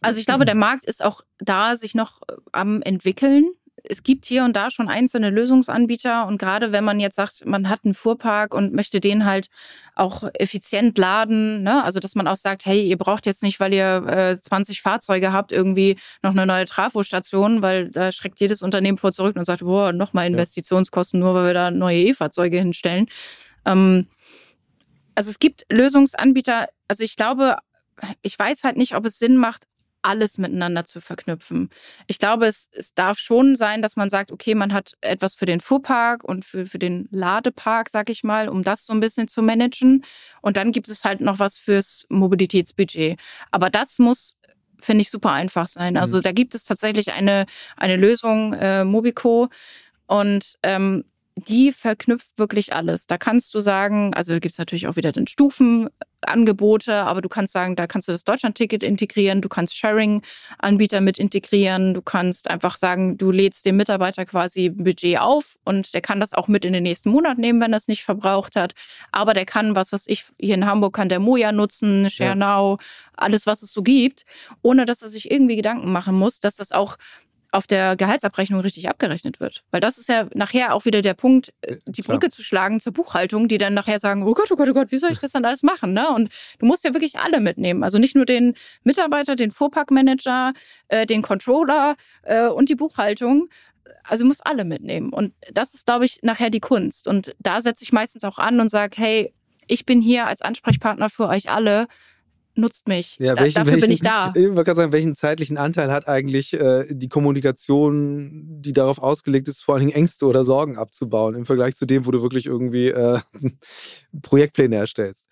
Also ich glaube, der Markt ist auch da sich noch äh, am entwickeln. Es gibt hier und da schon einzelne Lösungsanbieter und gerade wenn man jetzt sagt, man hat einen Fuhrpark und möchte den halt auch effizient laden, ne? also dass man auch sagt, hey, ihr braucht jetzt nicht, weil ihr äh, 20 Fahrzeuge habt, irgendwie noch eine neue Trafostation, weil da schreckt jedes Unternehmen vor zurück und sagt, boah, nochmal Investitionskosten, nur weil wir da neue E-Fahrzeuge hinstellen. Ähm, also es gibt Lösungsanbieter, also ich glaube, ich weiß halt nicht, ob es Sinn macht, alles miteinander zu verknüpfen. Ich glaube, es, es darf schon sein, dass man sagt, okay, man hat etwas für den Fuhrpark und für, für den Ladepark, sag ich mal, um das so ein bisschen zu managen. Und dann gibt es halt noch was fürs Mobilitätsbudget. Aber das muss finde ich super einfach sein. Also mhm. da gibt es tatsächlich eine, eine Lösung, äh, Mobico. Und ähm, die verknüpft wirklich alles. Da kannst du sagen, also gibt es natürlich auch wieder den Stufenangebote, aber du kannst sagen, da kannst du das Deutschland-Ticket integrieren, du kannst Sharing-Anbieter mit integrieren, du kannst einfach sagen, du lädst dem Mitarbeiter quasi ein Budget auf und der kann das auch mit in den nächsten Monat nehmen, wenn er es nicht verbraucht hat. Aber der kann, was was ich, hier in Hamburg kann der Moja nutzen, ShareNow, ja. alles, was es so gibt, ohne dass er sich irgendwie Gedanken machen muss, dass das auch auf der Gehaltsabrechnung richtig abgerechnet wird. Weil das ist ja nachher auch wieder der Punkt, äh, die Brücke Klar. zu schlagen zur Buchhaltung, die dann nachher sagen, oh Gott, oh Gott, oh Gott, wie soll ich das dann alles machen? Ne? Und du musst ja wirklich alle mitnehmen. Also nicht nur den Mitarbeiter, den Fuhrparkmanager, äh, den Controller äh, und die Buchhaltung. Also du musst alle mitnehmen. Und das ist, glaube ich, nachher die Kunst. Und da setze ich meistens auch an und sage, hey, ich bin hier als Ansprechpartner für euch alle nutzt mich. Ja, welchen, dafür welchen, bin ich da. Ich wollte gerade sagen, welchen zeitlichen Anteil hat eigentlich äh, die Kommunikation, die darauf ausgelegt ist, vor allen Dingen Ängste oder Sorgen abzubauen, im Vergleich zu dem, wo du wirklich irgendwie äh, Projektpläne erstellst?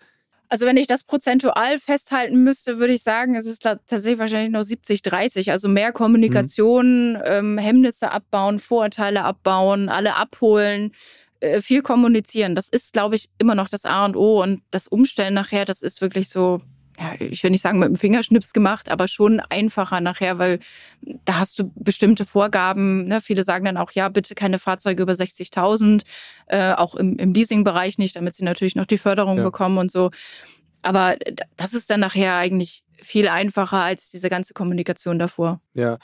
Also wenn ich das prozentual festhalten müsste, würde ich sagen, es ist tatsächlich wahrscheinlich noch 70, 30. Also mehr Kommunikation, mhm. ähm, Hemmnisse abbauen, Vorurteile abbauen, alle abholen, äh, viel kommunizieren. Das ist, glaube ich, immer noch das A und O. Und das Umstellen nachher, das ist wirklich so ja, ich will nicht sagen mit dem Fingerschnips gemacht, aber schon einfacher nachher, weil da hast du bestimmte Vorgaben. Ne? Viele sagen dann auch, ja, bitte keine Fahrzeuge über 60.000, äh, auch im, im Leasingbereich nicht, damit sie natürlich noch die Förderung ja. bekommen und so. Aber das ist dann nachher eigentlich viel einfacher als diese ganze Kommunikation davor. Ja,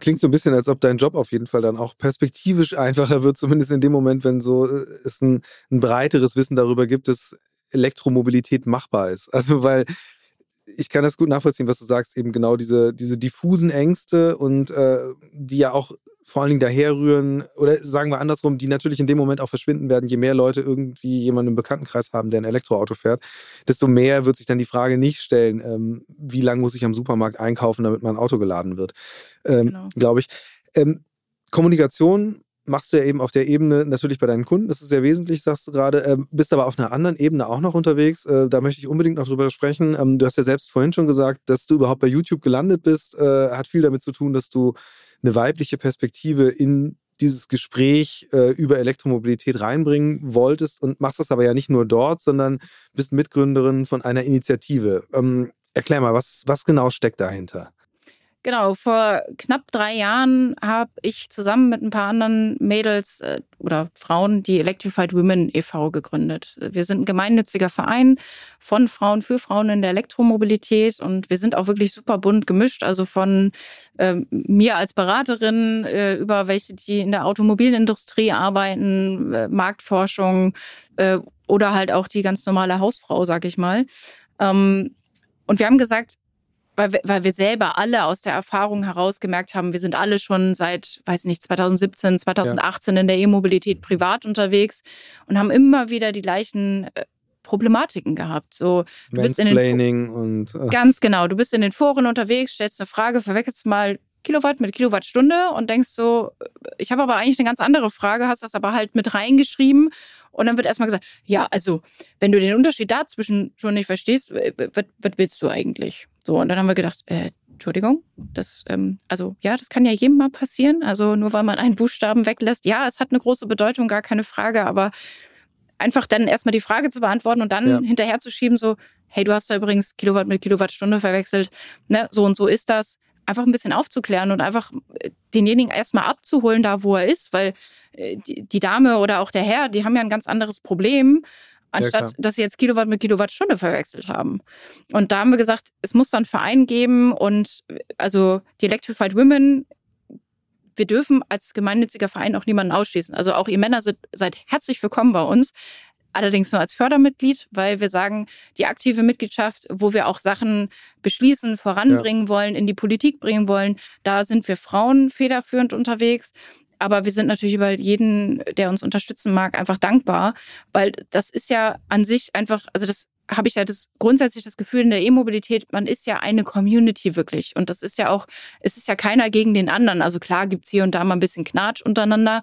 klingt so ein bisschen, als ob dein Job auf jeden Fall dann auch perspektivisch einfacher wird, zumindest in dem Moment, wenn so äh, es ein, ein breiteres Wissen darüber gibt, dass Elektromobilität machbar ist. Also weil ich kann das gut nachvollziehen, was du sagst, eben genau diese, diese diffusen Ängste und äh, die ja auch vor allen Dingen daherrühren, oder sagen wir andersrum, die natürlich in dem Moment auch verschwinden werden, je mehr Leute irgendwie jemanden im Bekanntenkreis haben, der ein Elektroauto fährt, desto mehr wird sich dann die Frage nicht stellen, ähm, wie lange muss ich am Supermarkt einkaufen, damit mein Auto geladen wird, ähm, genau. glaube ich. Ähm, Kommunikation machst du ja eben auf der Ebene natürlich bei deinen Kunden, das ist sehr wesentlich, sagst du gerade, äh, bist aber auf einer anderen Ebene auch noch unterwegs. Äh, da möchte ich unbedingt noch drüber sprechen. Ähm, du hast ja selbst vorhin schon gesagt, dass du überhaupt bei YouTube gelandet bist, äh, hat viel damit zu tun, dass du eine weibliche Perspektive in dieses Gespräch äh, über Elektromobilität reinbringen wolltest und machst das aber ja nicht nur dort, sondern bist Mitgründerin von einer Initiative. Ähm, erklär mal, was, was genau steckt dahinter? Genau, vor knapp drei Jahren habe ich zusammen mit ein paar anderen Mädels äh, oder Frauen die Electrified Women e.V. gegründet. Wir sind ein gemeinnütziger Verein von Frauen für Frauen in der Elektromobilität und wir sind auch wirklich super bunt gemischt, also von äh, mir als Beraterin äh, über welche, die in der Automobilindustrie arbeiten, äh, Marktforschung äh, oder halt auch die ganz normale Hausfrau, sag ich mal. Ähm, und wir haben gesagt, weil wir, weil wir selber alle aus der Erfahrung heraus gemerkt haben, wir sind alle schon seit, weiß nicht, 2017, 2018 ja. in der E-Mobilität privat unterwegs und haben immer wieder die gleichen äh, Problematiken gehabt. So, du bist in den und äh. ganz genau. Du bist in den Foren unterwegs, stellst eine Frage, verwechselst mal Kilowatt mit Kilowattstunde und denkst so, ich habe aber eigentlich eine ganz andere Frage, hast das aber halt mit reingeschrieben und dann wird erstmal gesagt, ja, also wenn du den Unterschied dazwischen schon nicht verstehst, was, willst du eigentlich? So, und dann haben wir gedacht, äh, Entschuldigung, das, ähm, also ja, das kann ja jedem mal passieren. Also nur weil man einen Buchstaben weglässt, ja, es hat eine große Bedeutung, gar keine Frage, aber einfach dann erstmal die Frage zu beantworten und dann ja. hinterher zu schieben, so, hey, du hast da übrigens Kilowatt mit Kilowattstunde verwechselt, ne, so und so ist das. Einfach ein bisschen aufzuklären und einfach äh, denjenigen erstmal abzuholen, da wo er ist, weil äh, die, die Dame oder auch der Herr, die haben ja ein ganz anderes Problem anstatt ja, dass sie jetzt Kilowatt mit Kilowattstunde verwechselt haben. Und da haben wir gesagt, es muss dann Verein geben und also die Electrified Women, wir dürfen als gemeinnütziger Verein auch niemanden ausschließen. Also auch ihr Männer sind, seid herzlich willkommen bei uns. Allerdings nur als Fördermitglied, weil wir sagen, die aktive Mitgliedschaft, wo wir auch Sachen beschließen, voranbringen ja. wollen, in die Politik bringen wollen, da sind wir Frauen federführend unterwegs. Aber wir sind natürlich über jeden, der uns unterstützen mag, einfach dankbar, weil das ist ja an sich einfach, also das habe ich ja das grundsätzlich das Gefühl in der E-Mobilität, man ist ja eine Community wirklich. Und das ist ja auch, es ist ja keiner gegen den anderen. Also klar gibt es hier und da mal ein bisschen Knatsch untereinander,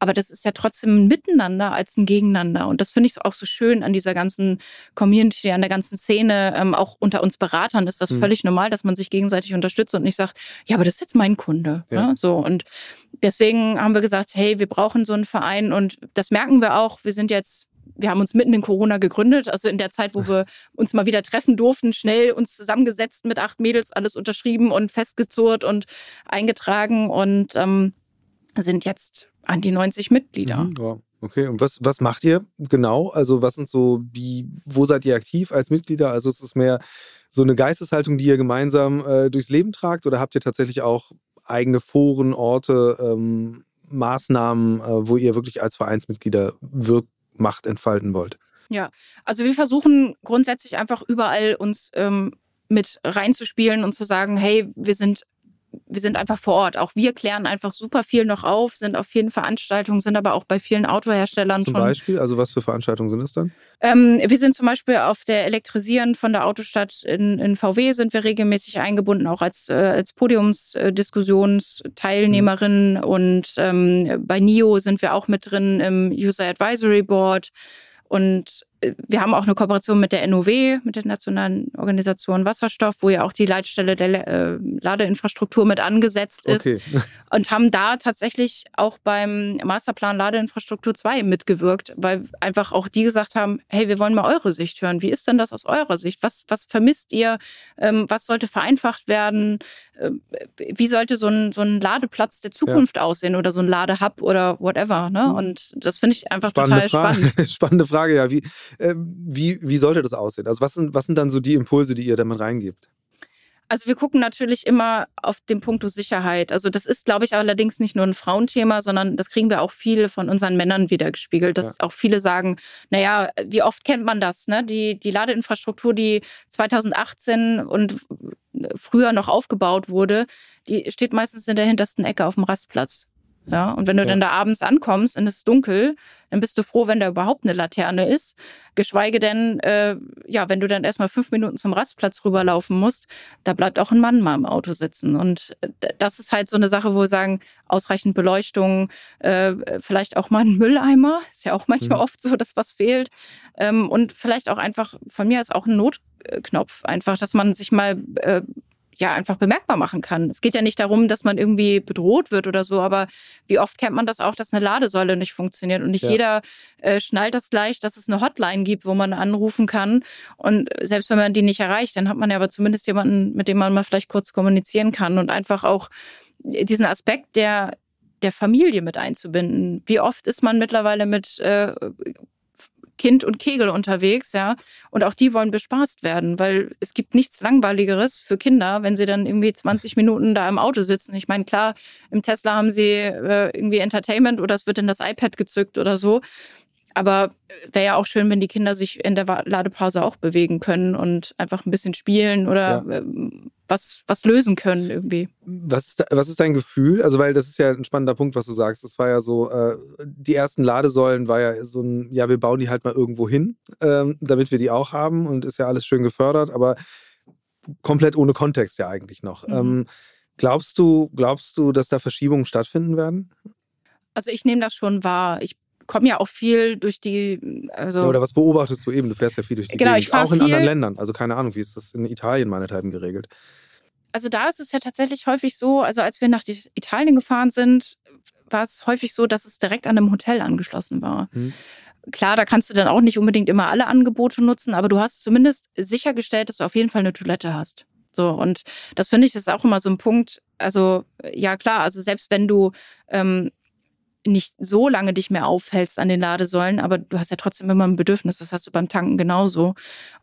aber das ist ja trotzdem ein Miteinander als ein Gegeneinander. Und das finde ich auch so schön an dieser ganzen Community, an der ganzen Szene. Ähm, auch unter uns Beratern ist das mhm. völlig normal, dass man sich gegenseitig unterstützt und nicht sagt, ja, aber das ist jetzt mein Kunde. Ja. Ne? So. Und deswegen haben wir gesagt, hey, wir brauchen so einen Verein und das merken wir auch. Wir sind jetzt wir haben uns mitten in Corona gegründet, also in der Zeit, wo wir uns mal wieder treffen durften, schnell uns zusammengesetzt mit acht Mädels, alles unterschrieben und festgezurrt und eingetragen und ähm, sind jetzt an die 90 Mitglieder. Mhm, ja. Okay, und was, was macht ihr genau? Also, was sind so, wie, wo seid ihr aktiv als Mitglieder? Also, ist es mehr so eine Geisteshaltung, die ihr gemeinsam äh, durchs Leben tragt, oder habt ihr tatsächlich auch eigene Foren, Orte, ähm, Maßnahmen, äh, wo ihr wirklich als Vereinsmitglieder Wirkmacht entfalten wollt? Ja, also wir versuchen grundsätzlich einfach überall uns ähm, mit reinzuspielen und zu sagen, hey, wir sind wir sind einfach vor Ort. Auch wir klären einfach super viel noch auf, sind auf vielen Veranstaltungen, sind aber auch bei vielen Autoherstellern Zum schon. Beispiel, also was für Veranstaltungen sind es dann? Ähm, wir sind zum Beispiel auf der Elektrisieren von der Autostadt in, in VW sind wir regelmäßig eingebunden, auch als, äh, als Podiumsdiskussionsteilnehmerin. Mhm. Und ähm, bei NIO sind wir auch mit drin im User Advisory Board. Und wir haben auch eine Kooperation mit der NOW, mit der Nationalen Organisation Wasserstoff, wo ja auch die Leitstelle der äh, Ladeinfrastruktur mit angesetzt ist. Okay. Und haben da tatsächlich auch beim Masterplan Ladeinfrastruktur 2 mitgewirkt, weil einfach auch die gesagt haben, hey, wir wollen mal eure Sicht hören. Wie ist denn das aus eurer Sicht? Was, was vermisst ihr? Ähm, was sollte vereinfacht werden? Äh, wie sollte so ein, so ein Ladeplatz der Zukunft ja. aussehen oder so ein Ladehub oder whatever? Ne? Mhm. Und das finde ich einfach Spannende total Frage. spannend. Spannende Frage, ja. Wie, äh, wie, wie sollte das aussehen? Also was sind, was sind dann so die Impulse, die ihr damit reingebt? Also wir gucken natürlich immer auf den Punkt Sicherheit. Also das ist, glaube ich, allerdings nicht nur ein Frauenthema, sondern das kriegen wir auch viel von unseren Männern wiedergespiegelt, dass ja. auch viele sagen, naja, wie oft kennt man das? Ne? Die, die Ladeinfrastruktur, die 2018 und früher noch aufgebaut wurde, die steht meistens in der hintersten Ecke auf dem Rastplatz. Ja, und wenn du ja. dann da abends ankommst und es ist dunkel, dann bist du froh, wenn da überhaupt eine Laterne ist. Geschweige denn, äh, ja, wenn du dann erstmal fünf Minuten zum Rastplatz rüberlaufen musst, da bleibt auch ein Mann mal im Auto sitzen. Und äh, das ist halt so eine Sache, wo wir sagen, ausreichend Beleuchtung, äh, vielleicht auch mal ein Mülleimer, ist ja auch manchmal mhm. oft so, dass was fehlt. Ähm, und vielleicht auch einfach, von mir ist auch ein Notknopf, einfach, dass man sich mal äh, ja einfach bemerkbar machen kann. Es geht ja nicht darum, dass man irgendwie bedroht wird oder so, aber wie oft kennt man das auch, dass eine Ladesäule nicht funktioniert und nicht ja. jeder äh, schnallt das gleich, dass es eine Hotline gibt, wo man anrufen kann und selbst wenn man die nicht erreicht, dann hat man ja aber zumindest jemanden, mit dem man mal vielleicht kurz kommunizieren kann und einfach auch diesen Aspekt der der Familie mit einzubinden. Wie oft ist man mittlerweile mit äh, Kind und Kegel unterwegs, ja. Und auch die wollen bespaßt werden, weil es gibt nichts Langweiligeres für Kinder, wenn sie dann irgendwie 20 Minuten da im Auto sitzen. Ich meine, klar, im Tesla haben sie äh, irgendwie Entertainment oder es wird in das iPad gezückt oder so. Aber wäre ja auch schön, wenn die Kinder sich in der Ladepause auch bewegen können und einfach ein bisschen spielen oder ja. Was, was lösen können irgendwie. Was ist, was ist dein Gefühl? Also, weil das ist ja ein spannender Punkt, was du sagst. Das war ja so, äh, die ersten Ladesäulen war ja so ein, ja, wir bauen die halt mal irgendwo hin, ähm, damit wir die auch haben und ist ja alles schön gefördert, aber komplett ohne Kontext ja eigentlich noch. Mhm. Ähm, glaubst du, glaubst du, dass da Verschiebungen stattfinden werden? Also ich nehme das schon wahr. Ich komme ja auch viel durch die. Also ja, oder was beobachtest du eben? Du fährst ja viel durch die genau, Gegend. Ich auch in anderen Ländern. Also keine Ahnung, wie ist das in Italien meinethalben geregelt? Also da ist es ja tatsächlich häufig so, also als wir nach Italien gefahren sind, war es häufig so, dass es direkt an einem Hotel angeschlossen war. Hm. Klar, da kannst du dann auch nicht unbedingt immer alle Angebote nutzen, aber du hast zumindest sichergestellt, dass du auf jeden Fall eine Toilette hast. So, und das finde ich ist auch immer so ein Punkt. Also, ja, klar, also selbst wenn du ähm, nicht so lange dich mehr aufhältst an den Ladesäulen, aber du hast ja trotzdem immer ein Bedürfnis. Das hast du beim Tanken genauso.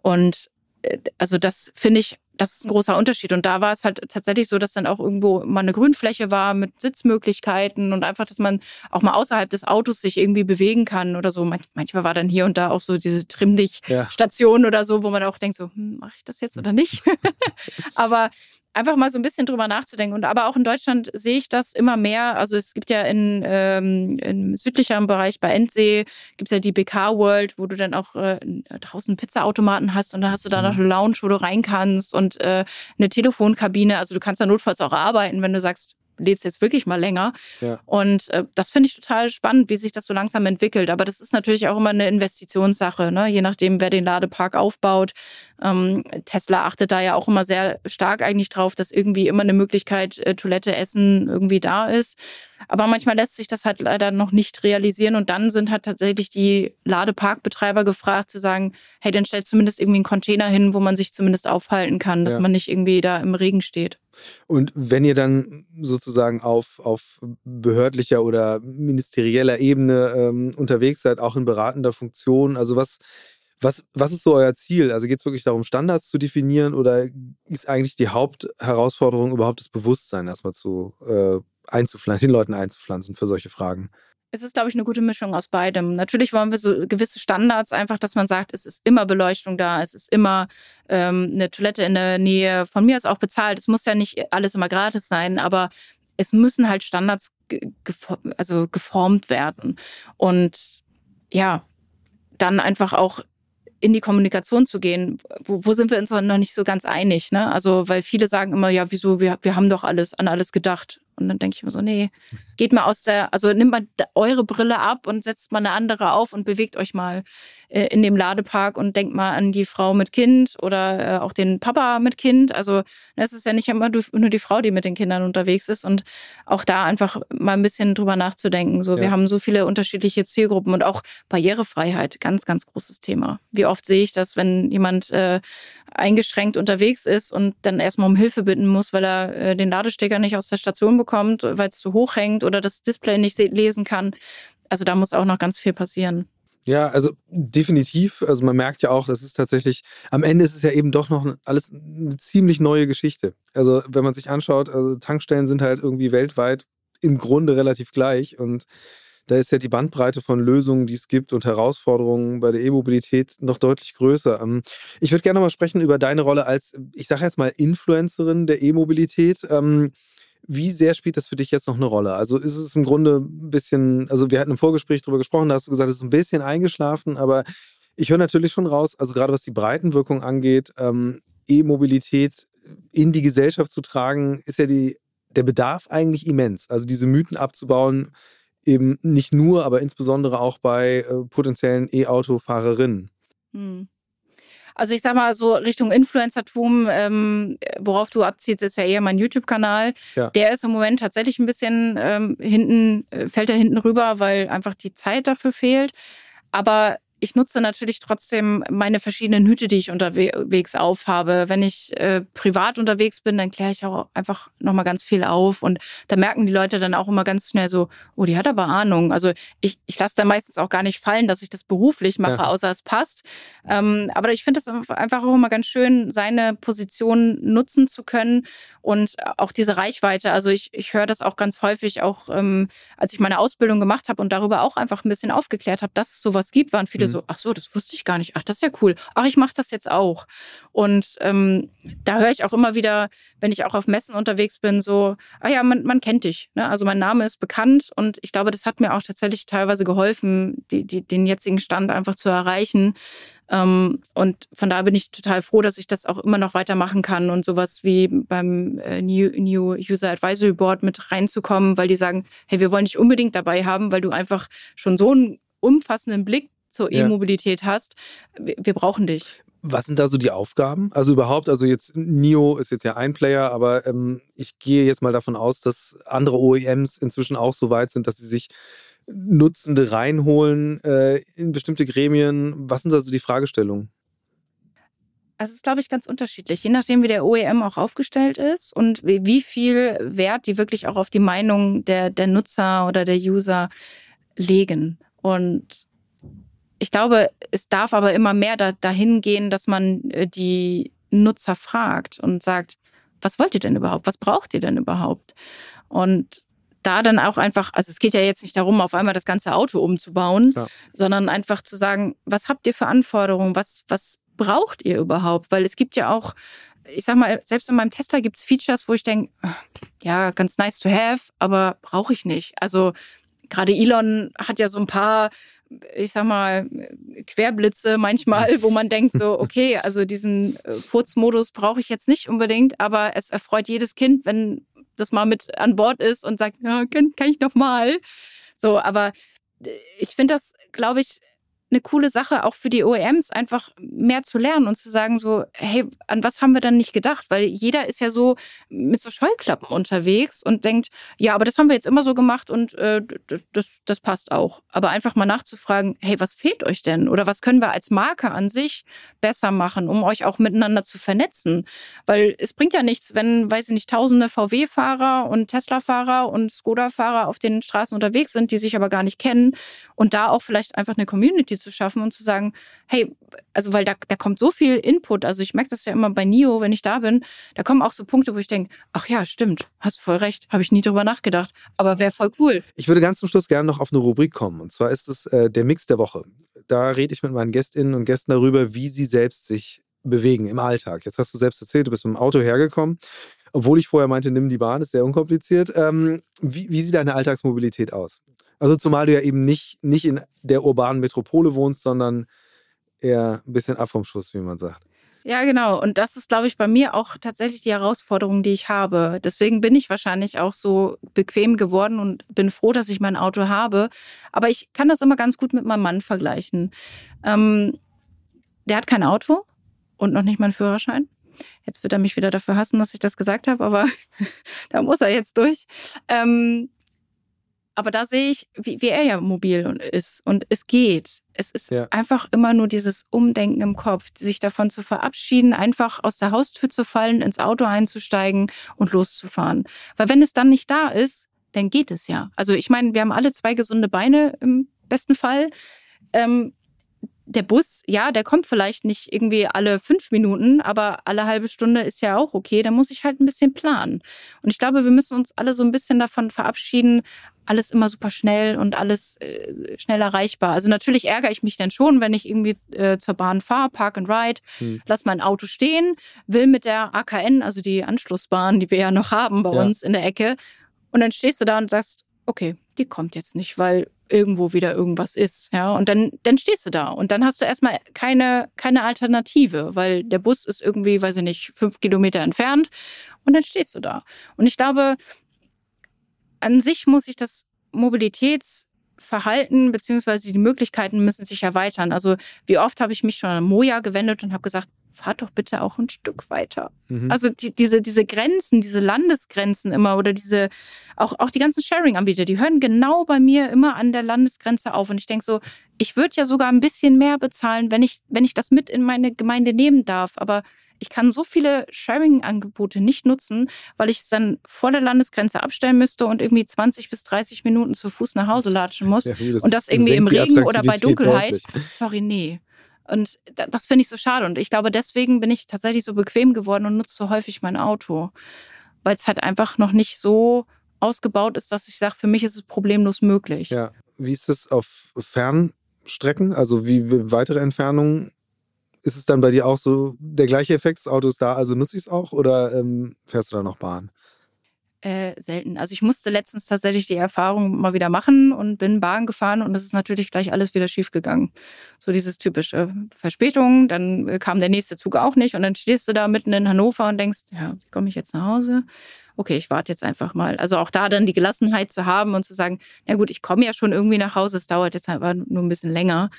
Und äh, also das finde ich, das ist ein großer Unterschied. Und da war es halt tatsächlich so, dass dann auch irgendwo mal eine Grünfläche war mit Sitzmöglichkeiten und einfach, dass man auch mal außerhalb des Autos sich irgendwie bewegen kann oder so. manchmal war dann hier und da auch so diese Trimm-Dich-Station ja. oder so, wo man auch denkt so, hm, mache ich das jetzt oder nicht? Aber einfach mal so ein bisschen drüber nachzudenken. Und aber auch in Deutschland sehe ich das immer mehr. Also es gibt ja in, ähm, im südlicheren Bereich bei Endsee gibt es ja die BK World, wo du dann auch äh, draußen Pizzaautomaten hast und dann hast du da noch mhm. eine Lounge, wo du rein kannst und äh, eine Telefonkabine. Also du kannst da notfalls auch arbeiten, wenn du sagst, lädst jetzt wirklich mal länger. Ja. Und äh, das finde ich total spannend, wie sich das so langsam entwickelt. Aber das ist natürlich auch immer eine Investitionssache, ne? je nachdem, wer den Ladepark aufbaut. Ähm, Tesla achtet da ja auch immer sehr stark eigentlich drauf, dass irgendwie immer eine Möglichkeit, äh, Toilette, Essen irgendwie da ist. Aber manchmal lässt sich das halt leider noch nicht realisieren. Und dann sind halt tatsächlich die Ladeparkbetreiber gefragt zu sagen, hey, dann stellt zumindest irgendwie einen Container hin, wo man sich zumindest aufhalten kann, dass ja. man nicht irgendwie da im Regen steht. Und wenn ihr dann sozusagen auf, auf behördlicher oder ministerieller Ebene ähm, unterwegs seid, auch in beratender Funktion, also was, was, was ist so euer Ziel? Also geht es wirklich darum, Standards zu definieren oder ist eigentlich die Hauptherausforderung überhaupt das Bewusstsein erstmal zu äh, einzupflanzen, den Leuten einzupflanzen für solche Fragen? Es ist, glaube ich, eine gute Mischung aus beidem. Natürlich wollen wir so gewisse Standards, einfach, dass man sagt, es ist immer Beleuchtung da, es ist immer ähm, eine Toilette in der Nähe, von mir aus auch bezahlt. Es muss ja nicht alles immer gratis sein, aber es müssen halt Standards geformt, also geformt werden. Und ja, dann einfach auch in die Kommunikation zu gehen. Wo, wo sind wir uns noch nicht so ganz einig? Ne? Also, weil viele sagen immer, ja, wieso, wir, wir haben doch alles an alles gedacht. Und dann denke ich mir so, nee, geht mal aus der, also nimmt mal eure Brille ab und setzt mal eine andere auf und bewegt euch mal äh, in dem Ladepark und denkt mal an die Frau mit Kind oder äh, auch den Papa mit Kind. Also es ist ja nicht immer nur die Frau, die mit den Kindern unterwegs ist und auch da einfach mal ein bisschen drüber nachzudenken. So, ja. wir haben so viele unterschiedliche Zielgruppen und auch Barrierefreiheit, ganz, ganz großes Thema. Wie oft sehe ich das, wenn jemand äh, eingeschränkt unterwegs ist und dann erstmal um Hilfe bitten muss, weil er äh, den Ladestecker nicht aus der Station bekommt bekommt, weil es zu hoch hängt oder das Display nicht lesen kann. Also da muss auch noch ganz viel passieren. Ja, also definitiv. Also man merkt ja auch, das ist tatsächlich, am Ende ist es ja eben doch noch alles eine ziemlich neue Geschichte. Also wenn man sich anschaut, also Tankstellen sind halt irgendwie weltweit im Grunde relativ gleich und da ist ja die Bandbreite von Lösungen, die es gibt und Herausforderungen bei der E-Mobilität noch deutlich größer. Ähm, ich würde gerne mal sprechen über deine Rolle als, ich sage jetzt mal, Influencerin der E-Mobilität. Wie sehr spielt das für dich jetzt noch eine Rolle? Also ist es im Grunde ein bisschen, also wir hatten im Vorgespräch darüber gesprochen, da hast du gesagt, es ist ein bisschen eingeschlafen, aber ich höre natürlich schon raus, also gerade was die Breitenwirkung angeht, ähm, E-Mobilität in die Gesellschaft zu tragen, ist ja die, der Bedarf eigentlich immens. Also diese Mythen abzubauen, eben nicht nur, aber insbesondere auch bei äh, potenziellen E-Auto-Fahrerinnen. Hm. Also ich sag mal so Richtung Influencertum, ähm, worauf du abziehst, ist ja eher mein YouTube-Kanal. Ja. Der ist im Moment tatsächlich ein bisschen ähm, hinten, äh, fällt er hinten rüber, weil einfach die Zeit dafür fehlt. Aber ich nutze natürlich trotzdem meine verschiedenen Hüte, die ich unterwegs aufhabe. Wenn ich äh, privat unterwegs bin, dann kläre ich auch einfach nochmal ganz viel auf. Und da merken die Leute dann auch immer ganz schnell so, oh, die hat aber Ahnung. Also ich, ich lasse da meistens auch gar nicht fallen, dass ich das beruflich mache, ja. außer es passt. Ähm, aber ich finde es einfach auch immer ganz schön, seine Position nutzen zu können und auch diese Reichweite. Also ich, ich höre das auch ganz häufig, auch ähm, als ich meine Ausbildung gemacht habe und darüber auch einfach ein bisschen aufgeklärt habe, dass es sowas gibt, waren viele mhm. so, ach so, das wusste ich gar nicht. Ach, das ist ja cool. Ach, ich mache das jetzt auch. Und ähm, da höre ich auch immer wieder, wenn ich auch auf Messen unterwegs bin, so, ah ja, man, man kennt dich. Ne? Also mein Name ist bekannt und ich glaube, das hat mir auch tatsächlich teilweise geholfen, die, die, den jetzigen Stand einfach zu erreichen. Ähm, und von daher bin ich total froh, dass ich das auch immer noch weitermachen kann und sowas wie beim äh, New, New User Advisory Board mit reinzukommen, weil die sagen, hey, wir wollen dich unbedingt dabei haben, weil du einfach schon so einen umfassenden Blick zur E-Mobilität hast. Wir, brauchen dich. Was sind da so die Aufgaben? Also überhaupt, also jetzt NIO ist jetzt ja ein Player, aber ähm, ich gehe jetzt mal davon aus, dass andere OEMs inzwischen auch so weit sind, dass sie sich Nutzende reinholen äh, in bestimmte Gremien. Was sind da so die Fragestellungen? Also es ist, glaube ich, ganz unterschiedlich, je nachdem, wie der OEM auch aufgestellt ist und wie viel Wert die wirklich auch auf die Meinung der, der Nutzer oder der User legen. Und ich glaube, es darf aber immer mehr da, dahin gehen, dass man äh, die Nutzer fragt und sagt, was wollt ihr denn überhaupt? Was braucht ihr denn überhaupt? Und da dann auch einfach, also es geht ja jetzt nicht darum, auf einmal das ganze Auto umzubauen, ja. sondern einfach zu sagen, was habt ihr für Anforderungen? Was, was braucht ihr überhaupt? Weil es gibt ja auch, ich sag mal, selbst in meinem Tesla gibt es Features, wo ich denke, ja, ganz nice to have, aber brauche ich nicht. Also gerade Elon hat ja so ein paar ich sag mal, Querblitze manchmal, wo man denkt so, okay, also diesen äh, Furzmodus brauche ich jetzt nicht unbedingt, aber es erfreut jedes Kind, wenn das mal mit an Bord ist und sagt, ja, kann, kann ich noch mal. So, aber äh, ich finde das, glaube ich, eine coole Sache, auch für die OEMs, einfach mehr zu lernen und zu sagen, so, hey, an was haben wir dann nicht gedacht? Weil jeder ist ja so mit so Scheuklappen unterwegs und denkt, ja, aber das haben wir jetzt immer so gemacht und äh, das, das passt auch. Aber einfach mal nachzufragen, hey, was fehlt euch denn? Oder was können wir als Marke an sich besser machen, um euch auch miteinander zu vernetzen? Weil es bringt ja nichts, wenn, weiß ich nicht, tausende VW-Fahrer und Tesla-Fahrer und Skoda-Fahrer auf den Straßen unterwegs sind, die sich aber gar nicht kennen und da auch vielleicht einfach eine Community Community zu schaffen und zu sagen, hey, also weil da, da kommt so viel Input. Also ich merke das ja immer bei NIO, wenn ich da bin, da kommen auch so Punkte, wo ich denke, ach ja, stimmt, hast voll recht, habe ich nie drüber nachgedacht, aber wäre voll cool. Ich würde ganz zum Schluss gerne noch auf eine Rubrik kommen. Und zwar ist es äh, der Mix der Woche. Da rede ich mit meinen Gästinnen und Gästen darüber, wie sie selbst sich bewegen im Alltag. Jetzt hast du selbst erzählt, du bist mit dem Auto hergekommen. Obwohl ich vorher meinte, nimm die Bahn, ist sehr unkompliziert. Ähm, wie, wie sieht deine Alltagsmobilität aus? Also zumal du ja eben nicht, nicht in der urbanen Metropole wohnst, sondern eher ein bisschen ab vom Schuss, wie man sagt. Ja, genau. Und das ist, glaube ich, bei mir auch tatsächlich die Herausforderung, die ich habe. Deswegen bin ich wahrscheinlich auch so bequem geworden und bin froh, dass ich mein Auto habe. Aber ich kann das immer ganz gut mit meinem Mann vergleichen. Ähm, der hat kein Auto und noch nicht mal einen Führerschein. Jetzt wird er mich wieder dafür hassen, dass ich das gesagt habe, aber da muss er jetzt durch. Ähm, aber da sehe ich, wie, wie, er ja mobil ist. Und es geht. Es ist ja. einfach immer nur dieses Umdenken im Kopf, sich davon zu verabschieden, einfach aus der Haustür zu fallen, ins Auto einzusteigen und loszufahren. Weil wenn es dann nicht da ist, dann geht es ja. Also ich meine, wir haben alle zwei gesunde Beine im besten Fall. Ähm, der Bus, ja, der kommt vielleicht nicht irgendwie alle fünf Minuten, aber alle halbe Stunde ist ja auch okay. Da muss ich halt ein bisschen planen. Und ich glaube, wir müssen uns alle so ein bisschen davon verabschieden, alles immer super schnell und alles äh, schnell erreichbar. Also natürlich ärgere ich mich dann schon, wenn ich irgendwie äh, zur Bahn fahre, Park and Ride, hm. lass mein Auto stehen, will mit der AKN, also die Anschlussbahn, die wir ja noch haben bei ja. uns in der Ecke, und dann stehst du da und sagst, okay, die kommt jetzt nicht, weil irgendwo wieder irgendwas ist, ja, und dann, dann stehst du da und dann hast du erstmal keine, keine Alternative, weil der Bus ist irgendwie, weiß ich nicht, fünf Kilometer entfernt und dann stehst du da. Und ich glaube, an sich muss sich das Mobilitätsverhalten beziehungsweise die Möglichkeiten müssen sich erweitern. Also wie oft habe ich mich schon an Moja gewendet und habe gesagt, fahrt doch bitte auch ein Stück weiter. Mhm. Also die, diese, diese Grenzen, diese Landesgrenzen immer oder diese, auch, auch die ganzen Sharing-Anbieter, die hören genau bei mir immer an der Landesgrenze auf. Und ich denke so, ich würde ja sogar ein bisschen mehr bezahlen, wenn ich, wenn ich das mit in meine Gemeinde nehmen darf. Aber ich kann so viele Sharing-Angebote nicht nutzen, weil ich es dann vor der Landesgrenze abstellen müsste und irgendwie 20 bis 30 Minuten zu Fuß nach Hause latschen muss. Ja, das und das irgendwie im Regen oder bei Dunkelheit. Deutlich. Sorry, nee. Und das finde ich so schade. Und ich glaube, deswegen bin ich tatsächlich so bequem geworden und nutze so häufig mein Auto. Weil es halt einfach noch nicht so ausgebaut ist, dass ich sage, für mich ist es problemlos möglich. Ja. Wie ist es auf Fernstrecken? Also wie weitere Entfernungen ist es dann bei dir auch so der gleiche Effekt? Das Auto ist da, also nutze ich es auch oder ähm, fährst du da noch Bahn? Äh, selten. Also ich musste letztens tatsächlich die Erfahrung mal wieder machen und bin Bahn gefahren und es ist natürlich gleich alles wieder schief gegangen. So dieses typische Verspätung, dann äh, kam der nächste Zug auch nicht und dann stehst du da mitten in Hannover und denkst, ja, wie komme ich jetzt nach Hause? Okay, ich warte jetzt einfach mal. Also auch da dann die Gelassenheit zu haben und zu sagen, na gut, ich komme ja schon irgendwie nach Hause, es dauert jetzt aber nur ein bisschen länger.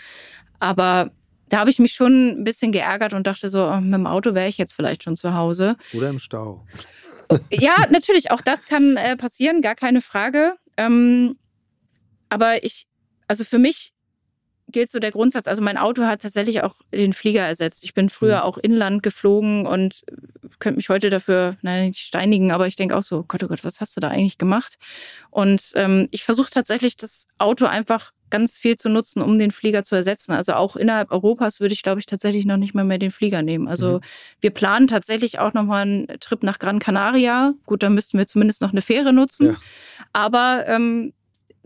Aber da habe ich mich schon ein bisschen geärgert und dachte so, oh, mit dem Auto wäre ich jetzt vielleicht schon zu Hause. Oder im Stau. Ja, natürlich, auch das kann äh, passieren, gar keine Frage. Ähm, aber ich, also für mich gilt so der Grundsatz, also mein Auto hat tatsächlich auch den Flieger ersetzt. Ich bin früher mhm. auch inland geflogen und könnte mich heute dafür, nein, nicht steinigen, aber ich denke auch so, Gott, oh Gott, was hast du da eigentlich gemacht? Und ähm, ich versuche tatsächlich das Auto einfach ganz viel zu nutzen, um den Flieger zu ersetzen. Also auch innerhalb Europas würde ich, glaube ich, tatsächlich noch nicht mal mehr den Flieger nehmen. Also mhm. wir planen tatsächlich auch nochmal einen Trip nach Gran Canaria. Gut, da müssten wir zumindest noch eine Fähre nutzen. Ja. Aber ähm,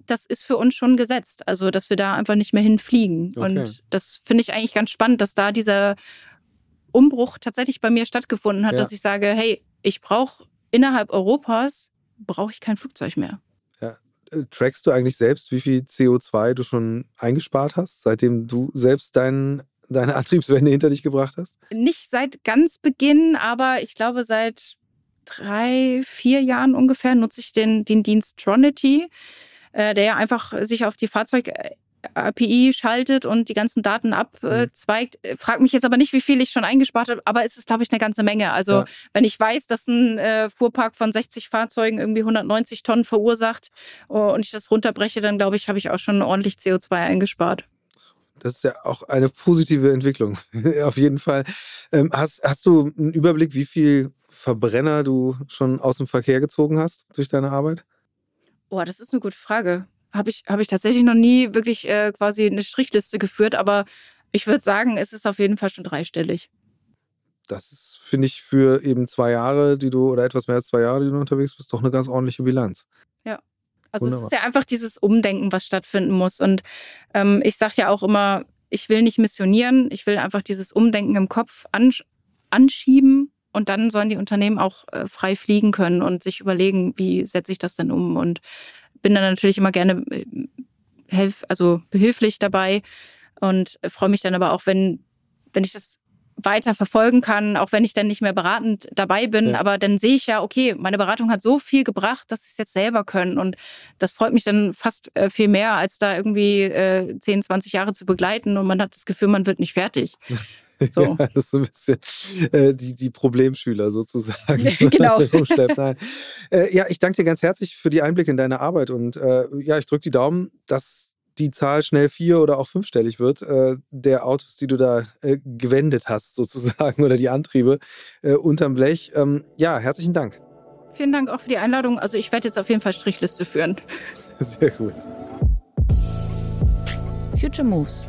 das ist für uns schon gesetzt. Also, dass wir da einfach nicht mehr hinfliegen. Okay. Und das finde ich eigentlich ganz spannend, dass da dieser Umbruch tatsächlich bei mir stattgefunden hat, ja. dass ich sage, hey, ich brauche innerhalb Europas, brauche ich kein Flugzeug mehr. Äh, trackst du eigentlich selbst, wie viel CO2 du schon eingespart hast, seitdem du selbst dein, deine Antriebswende hinter dich gebracht hast? Nicht seit ganz Beginn, aber ich glaube, seit drei, vier Jahren ungefähr nutze ich den, den Dienst Tronity. Äh, der ja einfach sich auf die Fahrzeug-API schaltet und die ganzen Daten abzweigt. Mhm. Frag mich jetzt aber nicht, wie viel ich schon eingespart habe, aber es ist, glaube ich, eine ganze Menge. Also ja. wenn ich weiß, dass ein äh, Fuhrpark von 60 Fahrzeugen irgendwie 190 Tonnen verursacht oh, und ich das runterbreche, dann glaube ich, habe ich auch schon ordentlich CO2 eingespart. Das ist ja auch eine positive Entwicklung, auf jeden Fall. Ähm, hast, hast du einen Überblick, wie viel Verbrenner du schon aus dem Verkehr gezogen hast durch deine Arbeit? Oh, das ist eine gute Frage. Habe ich, hab ich tatsächlich noch nie wirklich äh, quasi eine Strichliste geführt, aber ich würde sagen, es ist auf jeden Fall schon dreistellig. Das ist, finde ich, für eben zwei Jahre, die du, oder etwas mehr als zwei Jahre, die du unterwegs bist, doch eine ganz ordentliche Bilanz. Ja. Also Wunderbar. es ist ja einfach dieses Umdenken, was stattfinden muss. Und ähm, ich sage ja auch immer, ich will nicht missionieren, ich will einfach dieses Umdenken im Kopf ansch anschieben und dann sollen die Unternehmen auch äh, frei fliegen können und sich überlegen, wie setze ich das denn um. Und bin dann natürlich immer gerne äh, helf, also behilflich dabei und freue mich dann aber auch, wenn, wenn ich das weiter verfolgen kann, auch wenn ich dann nicht mehr beratend dabei bin. Ja. Aber dann sehe ich ja, okay, meine Beratung hat so viel gebracht, dass sie es jetzt selber können. Und das freut mich dann fast äh, viel mehr, als da irgendwie äh, 10, 20 Jahre zu begleiten und man hat das Gefühl, man wird nicht fertig. So. Ja, das ist so ein bisschen äh, die, die Problemschüler sozusagen. genau. Nein. Äh, ja, ich danke dir ganz herzlich für die Einblicke in deine Arbeit und äh, ja, ich drücke die Daumen, dass die Zahl schnell vier- oder auch fünfstellig wird, äh, der Autos, die du da äh, gewendet hast, sozusagen, oder die Antriebe äh, unterm Blech. Ähm, ja, herzlichen Dank. Vielen Dank auch für die Einladung. Also ich werde jetzt auf jeden Fall Strichliste führen. Sehr gut. Future Moves,